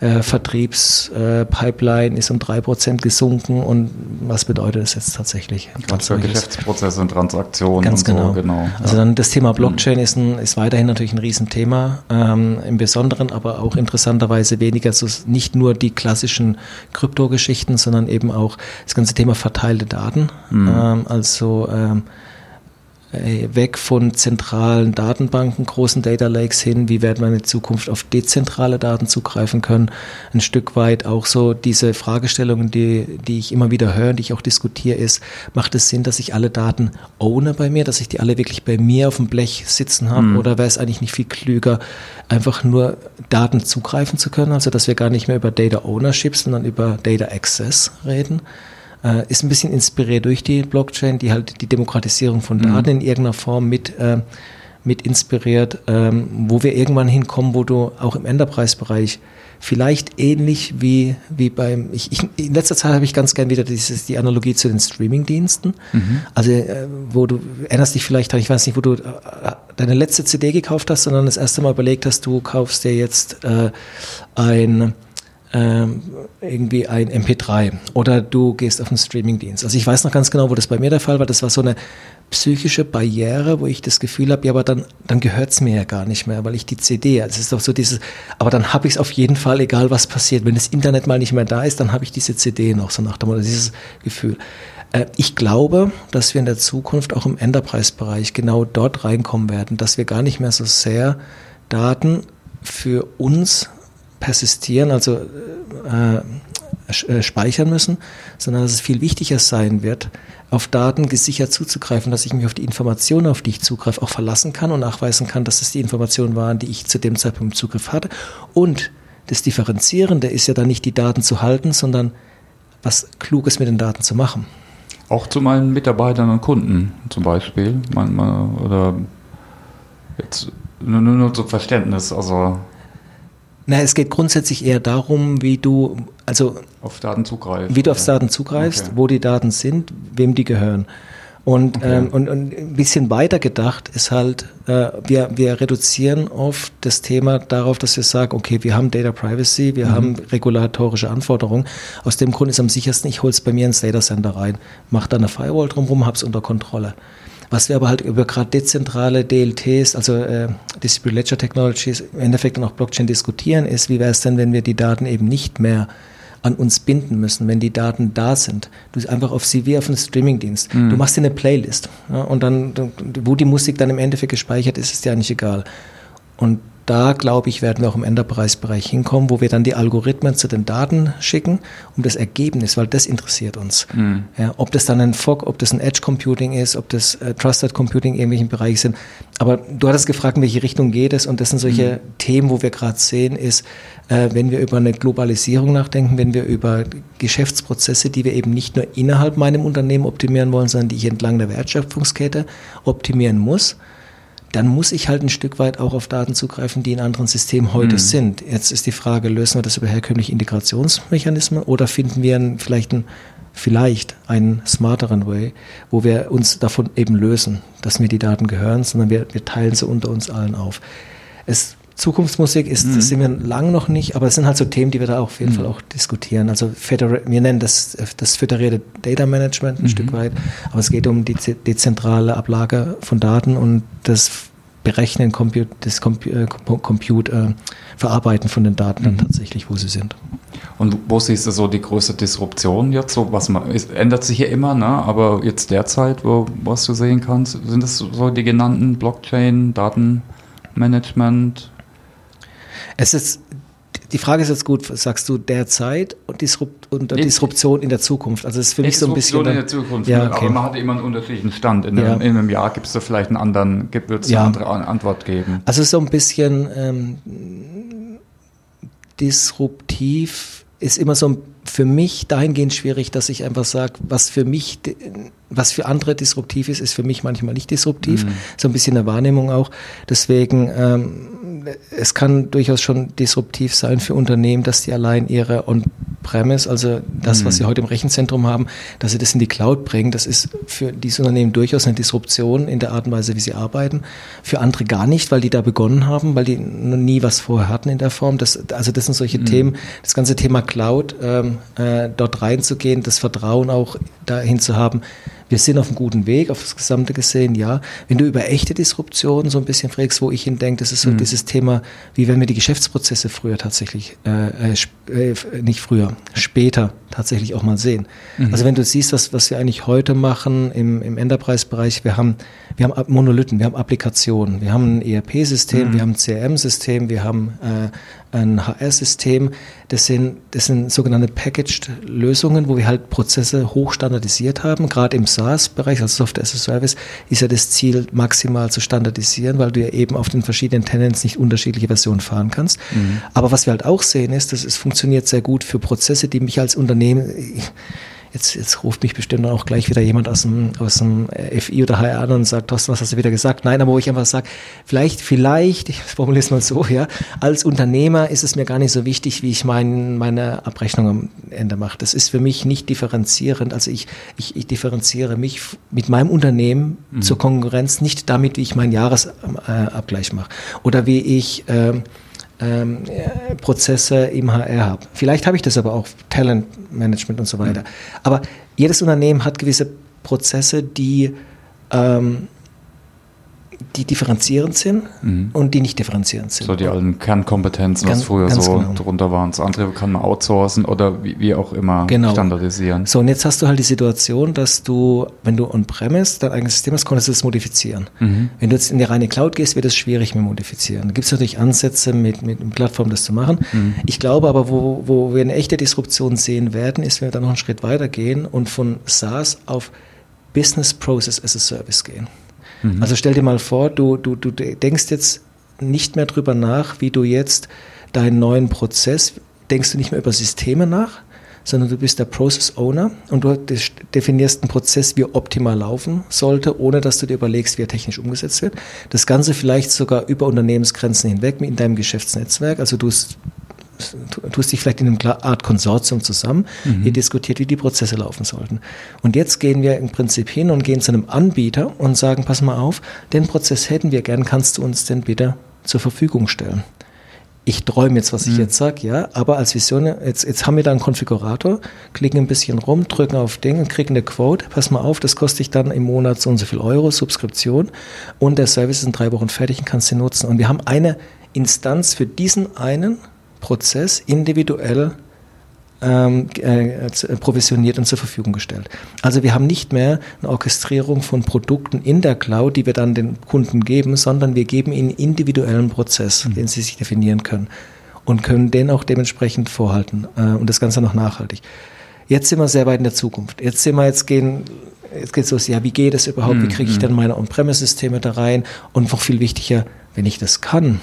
äh, Vertriebspipeline äh, ist um drei Prozent gesunken und was bedeutet das jetzt tatsächlich? Ganz für Geschäftsprozesse und Transaktionen. Ganz und genau. So, genau. Also dann das Thema Blockchain mhm. ist, ein, ist weiterhin natürlich ein Riesenthema, ähm, im Besonderen, aber auch interessanterweise weniger so nicht nur die klassischen Kryptogeschichten, sondern eben auch das ganze Thema verteilte Daten. Mhm. Ähm, also ähm, äh, weg von zentralen Datenbanken, großen Data Lakes hin, wie werden wir in Zukunft auf dezentrale Daten zugreifen können, ein Stück weit auch so diese Fragestellungen, die, die ich immer wieder höre, die ich auch diskutiere, ist, macht es Sinn, dass ich alle Daten ohne bei mir, dass ich die alle wirklich bei mir auf dem Blech sitzen habe mhm. oder wäre es eigentlich nicht viel klüger, einfach nur Daten zugreifen zu können, also dass wir gar nicht mehr über Data Ownership, sondern über Data Access reden? Äh, ist ein bisschen inspiriert durch die Blockchain, die halt die Demokratisierung von Daten mhm. in irgendeiner Form mit, äh, mit inspiriert, ähm, wo wir irgendwann hinkommen, wo du auch im Enterprise-Bereich vielleicht ähnlich wie, wie beim, ich, ich, in letzter Zeit habe ich ganz gern wieder dieses, die Analogie zu den Streaming-Diensten. Mhm. Also, äh, wo du erinnerst dich vielleicht, ich weiß nicht, wo du äh, deine letzte CD gekauft hast, sondern das erste Mal überlegt hast, du kaufst dir jetzt äh, ein ähm, irgendwie ein MP3 oder du gehst auf einen Streamingdienst. Also ich weiß noch ganz genau, wo das bei mir der Fall war. Das war so eine psychische Barriere, wo ich das Gefühl habe, ja, aber dann, dann es mir ja gar nicht mehr, weil ich die CD, also es ist doch so dieses, aber dann habe ich es auf jeden Fall, egal was passiert. Wenn das Internet mal nicht mehr da ist, dann habe ich diese CD noch, so nach dem Motto, dieses Gefühl. Äh, ich glaube, dass wir in der Zukunft auch im Enterprise-Bereich genau dort reinkommen werden, dass wir gar nicht mehr so sehr Daten für uns persistieren, also äh, äh, speichern müssen, sondern dass es viel wichtiger sein wird, auf Daten gesichert zuzugreifen, dass ich mich auf die Informationen, auf die ich zugreife, auch verlassen kann und nachweisen kann, dass es die Informationen waren, die ich zu dem Zeitpunkt Zugriff hatte. Und das Differenzierende ist ja dann nicht die Daten zu halten, sondern was Kluges mit den Daten zu machen. Auch zu meinen Mitarbeitern und Kunden zum Beispiel, manchmal, oder jetzt nur, nur, nur zum Verständnis, also na, es geht grundsätzlich eher darum, wie du, also auf Daten zugreifst. Wie du auf Daten zugreifst, okay. wo die Daten sind, wem die gehören. Und, okay. ähm, und, und ein bisschen weiter gedacht ist halt, äh, wir, wir reduzieren oft das Thema darauf, dass wir sagen, okay, wir haben Data Privacy, wir mhm. haben regulatorische Anforderungen. Aus dem Grund ist am sichersten, ich hole es bei mir ins Data Center rein, mache da eine Firewall drumherum, habe es unter Kontrolle. Was wir aber halt über gerade dezentrale DLTs, also äh, Distributed Ledger Technologies, im Endeffekt dann auch Blockchain diskutieren, ist, wie wäre es denn, wenn wir die Daten eben nicht mehr an uns binden müssen, wenn die Daten da sind. Du einfach auf sie wie auf einen Streamingdienst. Mhm. Du machst dir eine Playlist ja, und dann, wo die Musik dann im Endeffekt gespeichert ist, ist dir eigentlich egal. Und da, glaube ich, werden wir auch im Enterprise-Bereich hinkommen, wo wir dann die Algorithmen zu den Daten schicken, um das Ergebnis, weil das interessiert uns. Mhm. Ja, ob das dann ein Fog, ob das ein Edge Computing ist, ob das äh, Trusted Computing in irgendwelchen Bereichen sind. Aber du hattest gefragt, in welche Richtung geht es und das sind solche mhm. Themen, wo wir gerade sehen, ist, äh, wenn wir über eine Globalisierung nachdenken, wenn wir über Geschäftsprozesse, die wir eben nicht nur innerhalb meinem Unternehmen optimieren wollen, sondern die ich entlang der Wertschöpfungskette optimieren muss, dann muss ich halt ein Stück weit auch auf Daten zugreifen, die in anderen Systemen heute mhm. sind. Jetzt ist die Frage, lösen wir das über herkömmliche Integrationsmechanismen oder finden wir einen, vielleicht, einen, vielleicht einen smarteren Way, wo wir uns davon eben lösen, dass mir die Daten gehören, sondern wir, wir teilen sie unter uns allen auf. Es, Zukunftsmusik ist, mhm. das sind wir lang noch nicht, aber es sind halt so Themen, die wir da auch auf jeden mhm. Fall auch diskutieren. Also wir nennen das das föderierte Data Management ein mhm. Stück weit, aber es geht um die dezentrale Ablage von Daten und das Berechnen, das Compute, äh, Compute äh, Verarbeiten von den Daten dann mhm. tatsächlich, wo sie sind. Und wo siehst du so die größte Disruption jetzt? So, was man, es ändert sich ja immer, ne? aber jetzt derzeit, wo, was du sehen kannst, sind das so die genannten Blockchain, Datenmanagement, es ist, die Frage ist jetzt gut, sagst du derzeit und, Disrupt, und Disruption in der Zukunft? Also es ist für mich so ein bisschen. in der Zukunft, ja, okay. aber man hat immer einen unterschiedlichen Stand. In, ja. einem, in einem, Jahr gibt es da vielleicht einen anderen, wird es ja. eine andere Antwort geben. Also so ein bisschen ähm, disruptiv ist immer so für mich dahingehend schwierig, dass ich einfach sage, was für mich, was für andere disruptiv ist, ist für mich manchmal nicht disruptiv. Mhm. So ein bisschen eine Wahrnehmung auch. Deswegen ähm, es kann durchaus schon disruptiv sein für Unternehmen, dass die allein ihre On-Premise, also das, was sie mhm. heute im Rechenzentrum haben, dass sie das in die Cloud bringen. Das ist für diese Unternehmen durchaus eine Disruption in der Art und Weise, wie sie arbeiten. Für andere gar nicht, weil die da begonnen haben, weil die noch nie was vorher hatten in der Form. Das, also das sind solche mhm. Themen, das ganze Thema Cloud, ähm, äh, dort reinzugehen, das Vertrauen auch dahin zu haben, wir sind auf einem guten Weg, auf das Gesamte gesehen, ja. Wenn du über echte Disruption so ein bisschen fragst, wo ich hindenke, das ist so mhm. dieses Thema, wie wenn wir die Geschäftsprozesse früher tatsächlich, äh, äh, nicht früher, später tatsächlich auch mal sehen. Mhm. Also wenn du siehst, was, was wir eigentlich heute machen im, im Enterprise-Bereich, wir haben, wir haben Monolithen, wir haben Applikationen, wir haben ein ERP-System, mhm. wir haben ein CRM-System, wir haben äh, ein HR-System. Das sind, das sind sogenannte Packaged-Lösungen, wo wir halt Prozesse hochstandardisiert haben. Gerade im SaaS-Bereich, also Software as a Service, ist ja das Ziel, maximal zu standardisieren, weil du ja eben auf den verschiedenen Tenants nicht unterschiedliche Versionen fahren kannst. Mhm. Aber was wir halt auch sehen, ist, dass es funktioniert sehr gut für Prozesse, die mich als Unternehmen, Jetzt, jetzt ruft mich bestimmt auch gleich wieder jemand aus dem, aus dem FI oder HR an und sagt, Thorsten, was hast du wieder gesagt? Nein, aber wo ich einfach sage, vielleicht, vielleicht, ich formuliere es mal so, ja, als Unternehmer ist es mir gar nicht so wichtig, wie ich mein, meine Abrechnung am Ende mache. Das ist für mich nicht differenzierend. Also ich, ich, ich differenziere mich mit meinem Unternehmen mhm. zur Konkurrenz nicht damit, wie ich meinen Jahresabgleich mache oder wie ich äh, ähm, Prozesse im HR habe. Vielleicht habe ich das aber auch, Talentmanagement und so weiter. Mhm. Aber jedes Unternehmen hat gewisse Prozesse, die ähm, die differenzierend sind mhm. und die nicht differenzierend sind. So die alten Kernkompetenzen, ganz, was früher so genau. drunter waren. Das andere kann man outsourcen oder wie, wie auch immer genau. standardisieren. So, und jetzt hast du halt die Situation, dass du, wenn du on-premise dein eigenes System hast, konntest du es modifizieren. Mhm. Wenn du jetzt in die reine Cloud gehst, wird es schwierig mit Modifizieren. Da gibt es natürlich Ansätze, mit, mit einer Plattform das zu machen. Mhm. Ich glaube aber, wo, wo wir eine echte Disruption sehen werden, ist, wenn wir dann noch einen Schritt weiter gehen und von SaaS auf Business Process as a Service gehen. Mhm. Also stell dir mal vor, du, du, du denkst jetzt nicht mehr drüber nach, wie du jetzt deinen neuen Prozess, denkst du nicht mehr über Systeme nach, sondern du bist der Process Owner und du definierst einen Prozess, wie er optimal laufen sollte, ohne dass du dir überlegst, wie er technisch umgesetzt wird. Das Ganze vielleicht sogar über Unternehmensgrenzen hinweg in deinem Geschäftsnetzwerk. Also du tust dich vielleicht in einer Art Konsortium zusammen, mhm. ihr diskutiert, wie die Prozesse laufen sollten. Und jetzt gehen wir im Prinzip hin und gehen zu einem Anbieter und sagen, pass mal auf, den Prozess hätten wir gern, kannst du uns denn bitte zur Verfügung stellen? Ich träume jetzt, was ich mhm. jetzt sage, ja, aber als Vision, jetzt, jetzt haben wir da einen Konfigurator, klicken ein bisschen rum, drücken auf Ding und kriegen eine Quote. Pass mal auf, das kostet dich dann im Monat so und so viel Euro, Subskription und der Service ist in drei Wochen fertig und kannst ihn nutzen. Und wir haben eine Instanz für diesen einen Prozess individuell ähm, äh, provisioniert und zur Verfügung gestellt. Also wir haben nicht mehr eine Orchestrierung von Produkten in der Cloud, die wir dann den Kunden geben, sondern wir geben ihnen individuellen Prozess, mhm. den sie sich definieren können und können den auch dementsprechend vorhalten äh, und das Ganze noch nachhaltig. Jetzt sind wir sehr weit in der Zukunft. Jetzt sind wir jetzt gehen Jetzt geht es los, ja, wie geht es überhaupt? Wie kriege ich mhm. dann meine On-Premise-Systeme da rein? Und noch viel wichtiger, wenn ich das kann,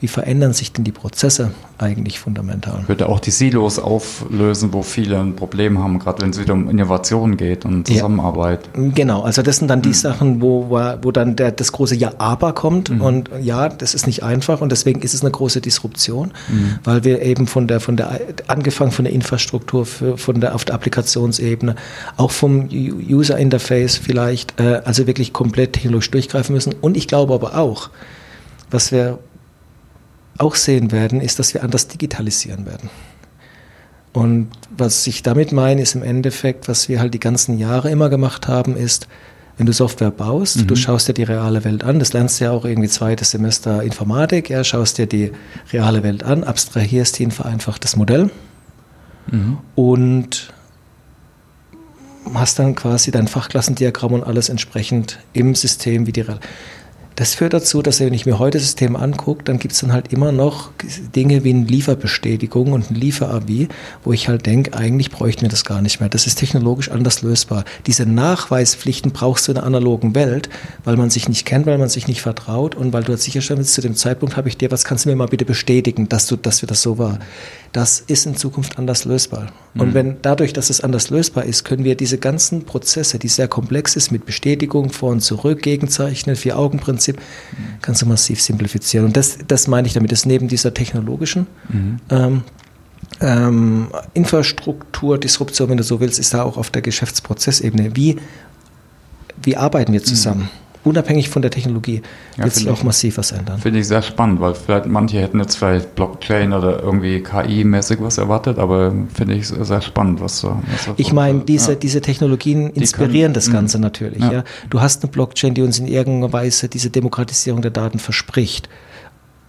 wie verändern sich denn die Prozesse eigentlich fundamental? Würde auch die Silos auflösen, wo viele ein Problem haben, gerade wenn es wieder um Innovation geht und Zusammenarbeit. Ja, genau, also das sind dann die mhm. Sachen, wo, wo dann der, das große Ja, aber kommt mhm. und ja, das ist nicht einfach und deswegen ist es eine große Disruption, mhm. weil wir eben von der, von der, angefangen von der Infrastruktur, für, von der, auf der Applikationsebene, auch vom User Interface vielleicht, äh, also wirklich komplett technologisch durchgreifen müssen und ich glaube aber auch, was wir auch sehen werden, ist, dass wir anders digitalisieren werden. Und was ich damit meine, ist im Endeffekt, was wir halt die ganzen Jahre immer gemacht haben, ist, wenn du Software baust, mhm. du schaust dir die reale Welt an, das lernst du ja auch irgendwie zweites Semester Informatik, ja, schaust dir die reale Welt an, abstrahierst die in vereinfachtes Modell mhm. und hast dann quasi dein Fachklassendiagramm und alles entsprechend im System wie die reale. Das führt dazu, dass wenn ich mir heute Systeme angucke, dann gibt es dann halt immer noch Dinge wie eine Lieferbestätigung und ein Lieferabi, wo ich halt denke, eigentlich bräuchten wir das gar nicht mehr. Das ist technologisch anders lösbar. Diese Nachweispflichten brauchst du in der analogen Welt, weil man sich nicht kennt, weil man sich nicht vertraut und weil du halt sicherstellen willst, zu dem Zeitpunkt habe ich dir, was kannst du mir mal bitte bestätigen, dass du, dass wir das so war. Das ist in Zukunft anders lösbar. Mhm. Und wenn dadurch, dass es anders lösbar ist, können wir diese ganzen Prozesse, die sehr komplex ist, mit Bestätigung vor und zurück, Gegenzeichnen, Vier-Augen-Prinzip, Prinzip kannst du massiv simplifizieren. Und das, das meine ich damit, dass neben dieser technologischen mhm. ähm, ähm, Infrastruktur, Disruption, wenn du so willst, ist da auch auf der Geschäftsprozessebene. Wie, wie arbeiten wir zusammen? Mhm unabhängig von der Technologie ja, wird sich auch massiv was ändern. Finde ich sehr spannend, weil vielleicht manche hätten jetzt vielleicht Blockchain oder irgendwie KI-mäßig was erwartet, aber finde ich sehr spannend, was so. Was ich meine, diese, ja. diese Technologien inspirieren können, das Ganze mh. natürlich. Ja. ja. Du hast eine Blockchain, die uns in irgendeiner Weise diese Demokratisierung der Daten verspricht.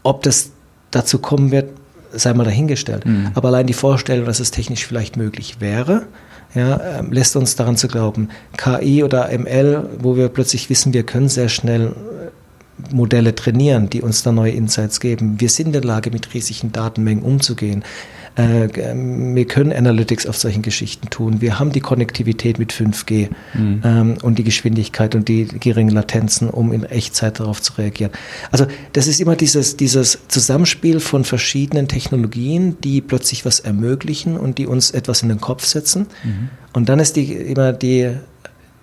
Ob das dazu kommen wird, sei mal dahingestellt. Mhm. Aber allein die Vorstellung, dass es technisch vielleicht möglich wäre, ja, ähm, lässt uns daran zu glauben. KI oder ML, wo wir plötzlich wissen, wir können sehr schnell äh, Modelle trainieren, die uns da neue Insights geben. Wir sind in der Lage, mit riesigen Datenmengen umzugehen. Äh, wir können Analytics auf solchen Geschichten tun. Wir haben die Konnektivität mit 5G mhm. ähm, und die Geschwindigkeit und die geringen Latenzen, um in Echtzeit darauf zu reagieren. Also das ist immer dieses, dieses Zusammenspiel von verschiedenen Technologien, die plötzlich was ermöglichen und die uns etwas in den Kopf setzen. Mhm. Und dann ist die, immer die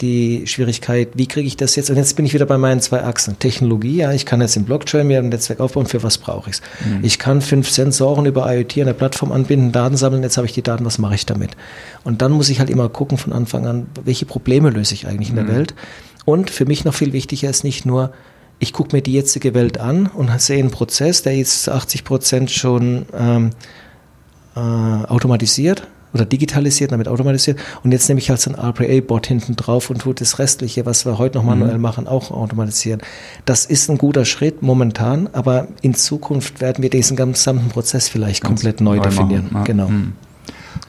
die Schwierigkeit, wie kriege ich das jetzt? Und jetzt bin ich wieder bei meinen zwei Achsen. Technologie, ja, ich kann jetzt im Blockchain mir ein Netzwerk aufbauen, für was brauche ich es? Mhm. Ich kann fünf Sensoren über IoT an der Plattform anbinden, Daten sammeln, jetzt habe ich die Daten, was mache ich damit? Und dann muss ich halt immer gucken von Anfang an, welche Probleme löse ich eigentlich in der mhm. Welt? Und für mich noch viel wichtiger ist nicht nur, ich gucke mir die jetzige Welt an und sehe einen Prozess, der jetzt zu 80 Prozent schon ähm, äh, automatisiert oder digitalisiert, damit automatisiert. Und jetzt nehme ich halt so ein RPA-Bot hinten drauf und tue das Restliche, was wir heute noch manuell mhm. machen, auch automatisieren. Das ist ein guter Schritt momentan, aber in Zukunft werden wir diesen gesamten Prozess vielleicht Ganz komplett neu, neu definieren. Ja. Genau. Mhm.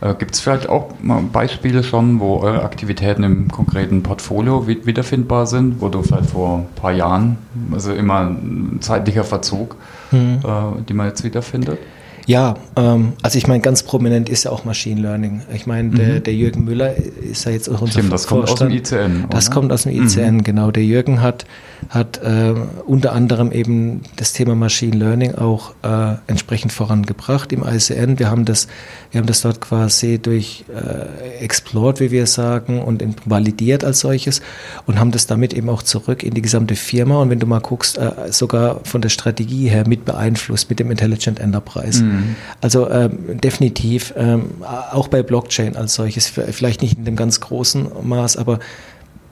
Äh, Gibt es vielleicht auch Beispiele schon, wo eure Aktivitäten im konkreten Portfolio wiederfindbar sind, wo du vielleicht vor ein paar Jahren, also immer ein zeitlicher Verzug, mhm. äh, die man jetzt wiederfindet? Ja, ähm, also ich meine, ganz prominent ist ja auch Machine Learning. Ich meine, der, mhm. der, Jürgen Müller ist ja jetzt auch unser Stimmt, das Vorstand. kommt aus dem ICN. Das kommt aus dem ICN, mhm. genau. Der Jürgen hat, hat äh, unter anderem eben das Thema Machine Learning auch äh, entsprechend vorangebracht im ICN. Wir haben das, wir haben das dort quasi durch äh, explored, wie wir sagen, und validiert als solches und haben das damit eben auch zurück in die gesamte Firma. Und wenn du mal guckst, äh, sogar von der Strategie her mit beeinflusst mit dem Intelligent Enterprise. Mhm. Also ähm, definitiv ähm, auch bei Blockchain als solches, vielleicht nicht in dem ganz großen Maß, aber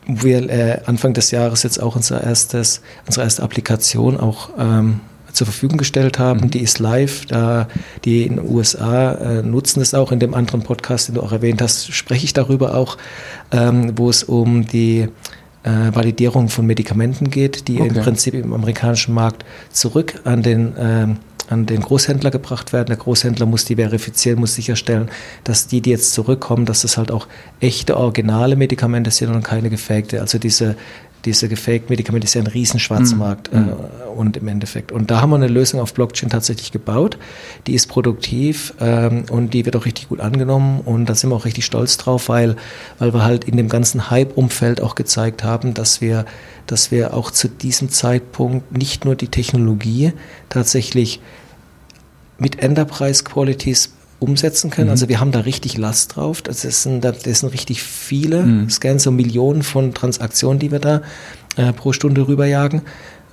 wir äh, Anfang des Jahres jetzt auch unser erstes, unsere erste Applikation auch ähm, zur Verfügung gestellt haben. Mhm. Die ist live. Da die in den USA äh, nutzen es auch. In dem anderen Podcast, den du auch erwähnt hast, spreche ich darüber auch, ähm, wo es um die äh, Validierung von Medikamenten geht, die okay. im Prinzip im amerikanischen Markt zurück an den ähm, an den Großhändler gebracht werden. Der Großhändler muss die verifizieren, muss sicherstellen, dass die, die jetzt zurückkommen, dass das halt auch echte, originale Medikamente sind und keine gefakte. Also diese, diese gefaked Medikamente ist ja ein Riesenschwarzmarkt mhm. äh, und im Endeffekt. Und da haben wir eine Lösung auf Blockchain tatsächlich gebaut. Die ist produktiv ähm, und die wird auch richtig gut angenommen und da sind wir auch richtig stolz drauf, weil, weil wir halt in dem ganzen Hype-Umfeld auch gezeigt haben, dass wir dass wir auch zu diesem Zeitpunkt nicht nur die Technologie tatsächlich mit Enterprise Qualities umsetzen können. Mhm. Also wir haben da richtig Last drauf. Das sind, das sind richtig viele mhm. Scans, so Millionen von Transaktionen, die wir da äh, pro Stunde rüberjagen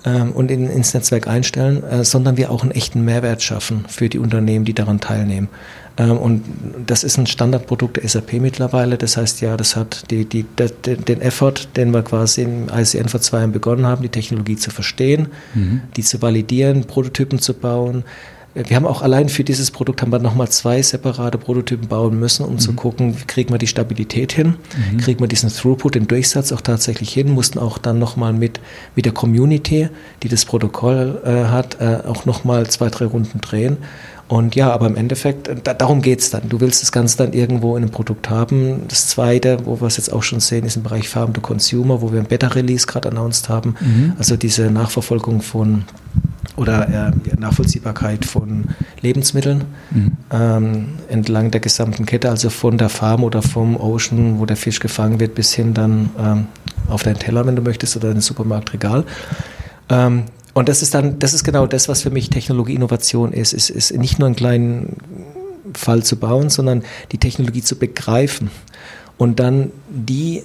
ähm, und in, ins Netzwerk einstellen, äh, sondern wir auch einen echten Mehrwert schaffen für die Unternehmen, die daran teilnehmen. Ähm, und das ist ein Standardprodukt der SAP mittlerweile. Das heißt ja, das hat die, die, die, den Effort, den wir quasi im ICN vor zwei Jahren begonnen haben, die Technologie zu verstehen, mhm. die zu validieren, Prototypen zu bauen. Wir haben auch allein für dieses Produkt haben wir nochmal zwei separate Prototypen bauen müssen, um mhm. zu gucken, wie kriegen wir die Stabilität hin, mhm. kriegen wir diesen Throughput, den Durchsatz auch tatsächlich hin, mussten auch dann nochmal mit, mit der Community, die das Protokoll äh, hat, äh, auch nochmal zwei, drei Runden drehen. Und ja, aber im Endeffekt, äh, da, darum es dann. Du willst das Ganze dann irgendwo in einem Produkt haben. Das zweite, wo wir es jetzt auch schon sehen, ist im Bereich Farm to Consumer, wo wir ein Beta-Release gerade announced haben. Mhm. Also diese Nachverfolgung von oder äh, Nachvollziehbarkeit von Lebensmitteln mhm. ähm, entlang der gesamten Kette, also von der Farm oder vom Ocean, wo der Fisch gefangen wird, bis hin dann ähm, auf deinen Teller, wenn du möchtest, oder in den Supermarktregal. Ähm, und das ist dann, das ist genau das, was für mich Technologie-Innovation ist. Es ist nicht nur einen kleinen Fall zu bauen, sondern die Technologie zu begreifen und dann die,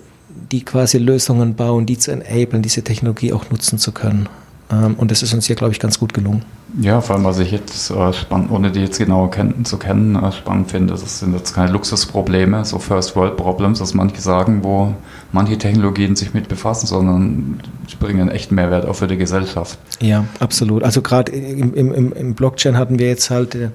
die quasi Lösungen bauen, die zu enablen, diese Technologie auch nutzen zu können. Ähm, und das ist uns hier, glaube ich, ganz gut gelungen. Ja, vor allem, was ich jetzt äh, spannend, ohne die jetzt genau kennen, zu kennen, äh, spannend finde, das sind jetzt keine Luxusprobleme, so First World Problems, was manche sagen, wo manche Technologien sich mit befassen, sondern bringen einen echten Mehrwert auch für die Gesellschaft. Ja, absolut. Also gerade im, im, im, Blockchain hatten wir jetzt halt den,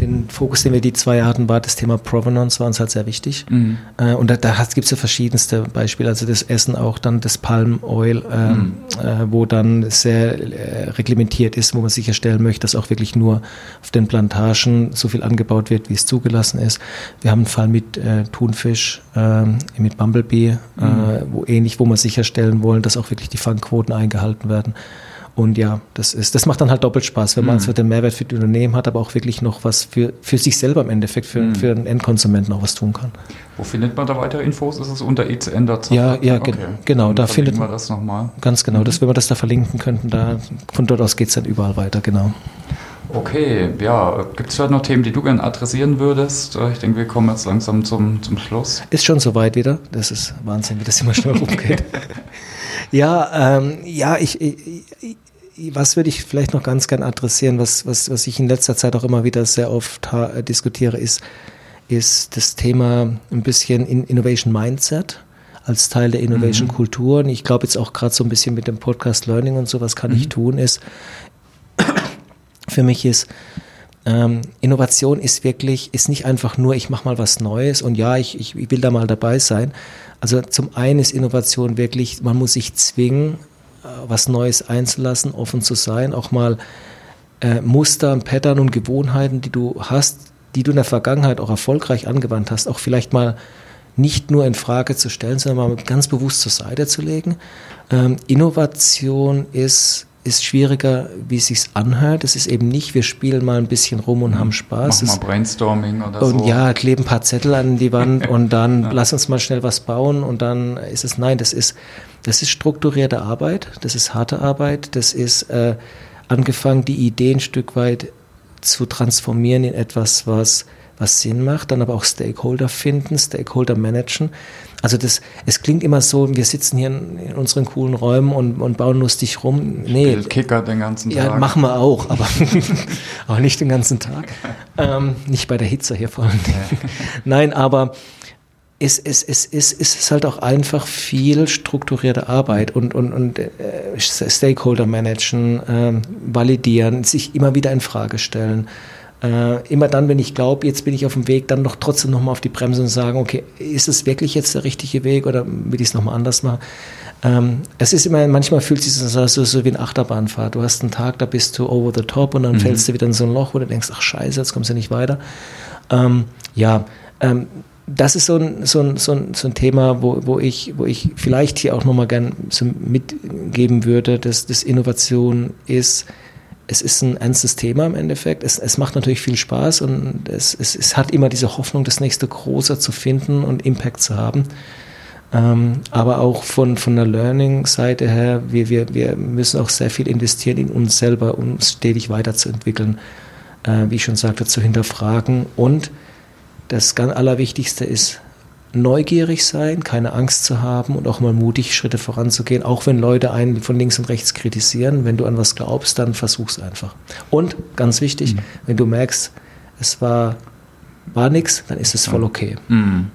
den, Fokus, den wir die zwei hatten, war das Thema Provenance, war uns halt sehr wichtig. Mhm. Äh, und da, da gibt es ja verschiedenste Beispiele, also das Essen auch dann das Palm Oil, ähm, mhm. äh, wo dann sehr äh, reglementiert ist, wo man sicherstellen möchte, dass auch wirklich nur auf den Plantagen so viel angebaut wird, wie es zugelassen ist. Wir haben einen Fall mit äh, Thunfisch, ähm, mit Bumblebee, mhm äh, wo ähnlich, wo wir sicherstellen wollen, dass auch wirklich die Fangquoten eingehalten werden. Und ja, das ist, das macht dann halt doppelt Spaß, wenn man mhm. also den Mehrwert für die Unternehmen hat, aber auch wirklich noch was für, für sich selber im Endeffekt, für, mhm. für den Endkonsumenten auch was tun kann. Wo findet man da weitere Infos? Ist es unter ICN dazu? Ja, ja, okay. genau. Dann da findet man das nochmal. Ganz genau, mhm. dass wenn wir das da verlinken könnten, da, von dort aus geht es dann überall weiter, genau. Okay, ja, gibt es vielleicht noch Themen, die du gerne adressieren würdest? Ich denke, wir kommen jetzt langsam zum, zum Schluss. Ist schon soweit wieder. Das ist Wahnsinn, wie das immer schnell rumgeht. Ja, ähm, ja, ich, ich, was würde ich vielleicht noch ganz gern adressieren, was, was, was ich in letzter Zeit auch immer wieder sehr oft diskutiere, ist, ist das Thema ein bisschen in Innovation Mindset als Teil der Innovation Kultur. Und ich glaube jetzt auch gerade so ein bisschen mit dem Podcast Learning und so, was kann mhm. ich tun, ist, für mich ist, ähm, Innovation ist wirklich, ist nicht einfach nur, ich mache mal was Neues und ja, ich, ich, will da mal dabei sein. Also zum einen ist Innovation wirklich, man muss sich zwingen, äh, was Neues einzulassen, offen zu sein, auch mal äh, Muster, Pattern und Gewohnheiten, die du hast, die du in der Vergangenheit auch erfolgreich angewandt hast, auch vielleicht mal nicht nur in Frage zu stellen, sondern mal ganz bewusst zur Seite zu legen. Ähm, Innovation ist ist schwieriger, wie es sich anhört. Es ist eben nicht, wir spielen mal ein bisschen rum und mhm. haben Spaß. Machen mal Brainstorming oder und so. Und ja, kleben ein paar Zettel an die Wand und dann ja. lass uns mal schnell was bauen und dann ist es, nein, das ist, das ist strukturierte Arbeit, das ist harte Arbeit, das ist äh, angefangen, die Idee ein Stück weit zu transformieren in etwas, was was Sinn macht, dann aber auch Stakeholder finden, Stakeholder managen. Also das, es klingt immer so, wir sitzen hier in, in unseren coolen Räumen und, und bauen lustig rum. Nee, Kicker den ganzen Tag. Ja, machen wir auch, aber auch nicht den ganzen Tag. Ähm, nicht bei der Hitze hier vor allem. Nein, aber es, es, es, es, es ist halt auch einfach viel strukturierte Arbeit und, und, und äh, Stakeholder managen, äh, validieren, sich immer wieder in Frage stellen. Äh, immer dann, wenn ich glaube, jetzt bin ich auf dem Weg, dann noch trotzdem nochmal auf die Bremse und sagen, okay, ist es wirklich jetzt der richtige Weg oder will ich es nochmal anders machen? Ähm, es ist immer, manchmal fühlt sich das so, so wie eine Achterbahnfahrt. Du hast einen Tag, da bist du over the top und dann mhm. fällst du wieder in so ein Loch, wo du denkst, ach scheiße, jetzt kommst du nicht weiter. Ähm, ja, ähm, das ist so ein, so ein, so ein, so ein Thema, wo, wo, ich, wo ich vielleicht hier auch nochmal gern so mitgeben würde, dass das Innovation ist, es ist ein ernstes Thema im Endeffekt. Es, es macht natürlich viel Spaß und es, es, es, hat immer diese Hoffnung, das nächste Große zu finden und Impact zu haben. Ähm, aber auch von, von der Learning-Seite her, wir, wir, wir müssen auch sehr viel investieren in uns selber, um uns stetig weiterzuentwickeln, äh, wie ich schon sagte, zu hinterfragen. Und das ganz Allerwichtigste ist, neugierig sein, keine Angst zu haben und auch mal mutig Schritte voranzugehen, auch wenn Leute einen von links und rechts kritisieren. Wenn du an was glaubst, dann versuch's einfach. Und ganz wichtig, mhm. wenn du merkst, es war, war nichts, dann ist es voll okay. Mhm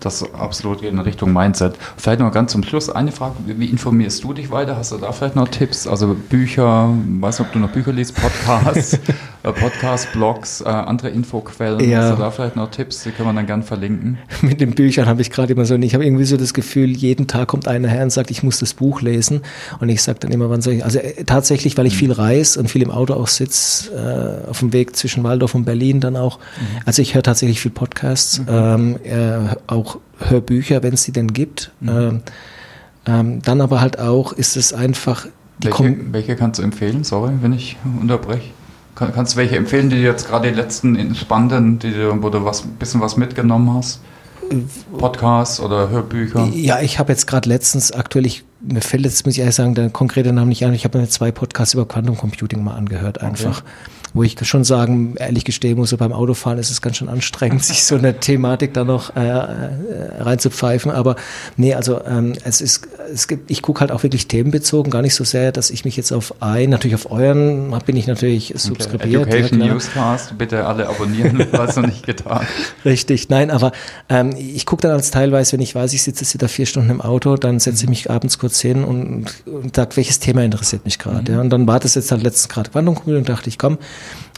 das absolut in Richtung Mindset. Vielleicht noch ganz zum Schluss eine Frage: Wie informierst du dich weiter? Hast du da vielleicht noch Tipps? Also Bücher, weiß nicht, ob du noch Bücher liest, Podcasts, äh, Podcasts, Blogs, äh, andere Infoquellen. Ja. Hast du da vielleicht noch Tipps? Die können wir dann gern verlinken. Mit den Büchern habe ich gerade immer so, ich habe irgendwie so das Gefühl, jeden Tag kommt einer her und sagt, ich muss das Buch lesen. Und ich sage dann immer, wann soll ich? Also äh, tatsächlich, weil ich mhm. viel reise und viel im Auto auch sitze, äh, auf dem Weg zwischen Waldorf und Berlin dann auch. Mhm. Also ich höre tatsächlich viel Podcasts, mhm. ähm, äh, auch auch Hörbücher, wenn es sie denn gibt. Mhm. Ähm, ähm, dann aber halt auch ist es einfach. Welche, welche, kannst du empfehlen? Sorry, wenn ich unterbreche. Kann, kannst du welche empfehlen, die du jetzt gerade die letzten spannenden, die du, wo du was bisschen was mitgenommen hast? Podcasts oder Hörbücher? Ja, ich habe jetzt gerade letztens aktuell, ich, mir fällt jetzt, muss ich ehrlich sagen, der konkrete Name nicht an, ich habe mir zwei Podcasts über Quantum Computing mal angehört einfach. Okay wo ich schon sagen, ehrlich gestehen muss, so beim Autofahren ist es ganz schön anstrengend, sich so eine Thematik da noch äh, äh, reinzupfeifen. Aber nee, also ähm, es ist, es gibt, ich gucke halt auch wirklich themenbezogen, gar nicht so sehr, dass ich mich jetzt auf ein, natürlich auf euren bin ich natürlich okay. subskribiert. Education ja, Newscast, bitte alle abonnieren, was noch nicht getan. Richtig, nein, aber ähm, ich gucke dann als teilweise, wenn ich weiß, ich sitze jetzt wieder vier Stunden im Auto, dann setze ich mich abends kurz hin und, und sage, welches Thema interessiert mich gerade. Mhm. Ja, und dann war das jetzt halt letztens gerade Quantumcomputing und dachte ich, komm,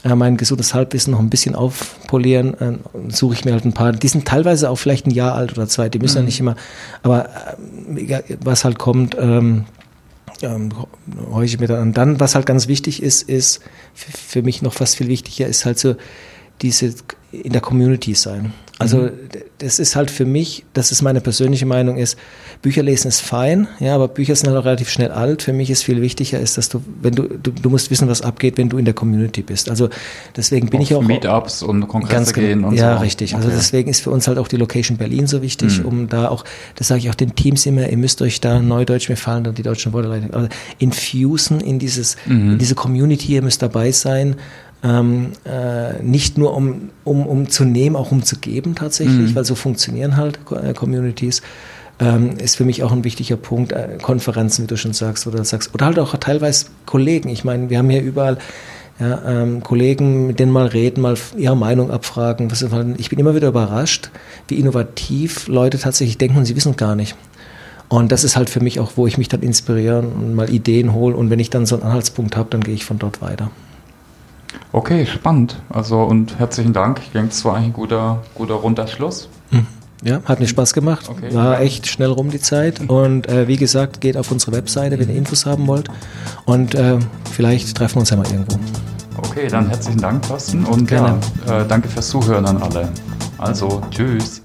mein gesundes Halbwissen noch ein bisschen aufpolieren, äh, suche ich mir halt ein paar, die sind teilweise auch vielleicht ein Jahr alt oder zwei, die müssen mhm. ja nicht immer, aber äh, was halt kommt, ähm, ähm, ich mir dann an. Dann, was halt ganz wichtig ist, ist für mich noch fast viel wichtiger, ist halt so diese in der Community sein. Also mhm. das ist halt für mich, das ist meine persönliche Meinung, ist, Bücher lesen ist fein, ja, aber Bücher sind halt auch relativ schnell alt. Für mich ist viel wichtiger, ist, dass du, wenn du, du, du musst wissen, was abgeht, wenn du in der Community bist. Also deswegen bin Auf ich auch. Meetups und Kongresse gehen und ja, so. Ja, richtig. Also okay. Also deswegen ist für uns halt auch die Location Berlin so wichtig, mhm. um da auch, das sage ich auch den Teams immer, ihr müsst euch da Neudeutsch, mir fallen dann die deutschen Worte leider, also infusen in dieses, mhm. in diese Community, ihr müsst dabei sein ähm, äh, nicht nur um, um, um zu nehmen, auch um zu geben tatsächlich, mhm. weil so funktionieren halt äh, Communities. Ähm, ist für mich auch ein wichtiger Punkt, äh, Konferenzen, wie du schon sagst, oder sagst, oder halt auch teilweise Kollegen. Ich meine, wir haben hier überall ja, ähm, Kollegen, mit denen mal reden, mal ihre Meinung abfragen. Ich bin immer wieder überrascht, wie innovativ Leute tatsächlich denken und sie wissen gar nicht. Und das ist halt für mich auch, wo ich mich dann inspiriere und mal Ideen hole. Und wenn ich dann so einen Anhaltspunkt habe, dann gehe ich von dort weiter. Okay, spannend. Also und herzlichen Dank. Ich denke, es war ein guter, guter runder Schluss. Mhm. Ja, hat mir Spaß gemacht. Okay, War echt schnell rum die Zeit. Und äh, wie gesagt, geht auf unsere Webseite, wenn ihr Infos haben wollt. Und äh, vielleicht treffen wir uns ja mal irgendwo. Okay, dann herzlichen Dank, Thorsten. Und Gerne. ja, äh, danke fürs Zuhören an alle. Also, tschüss.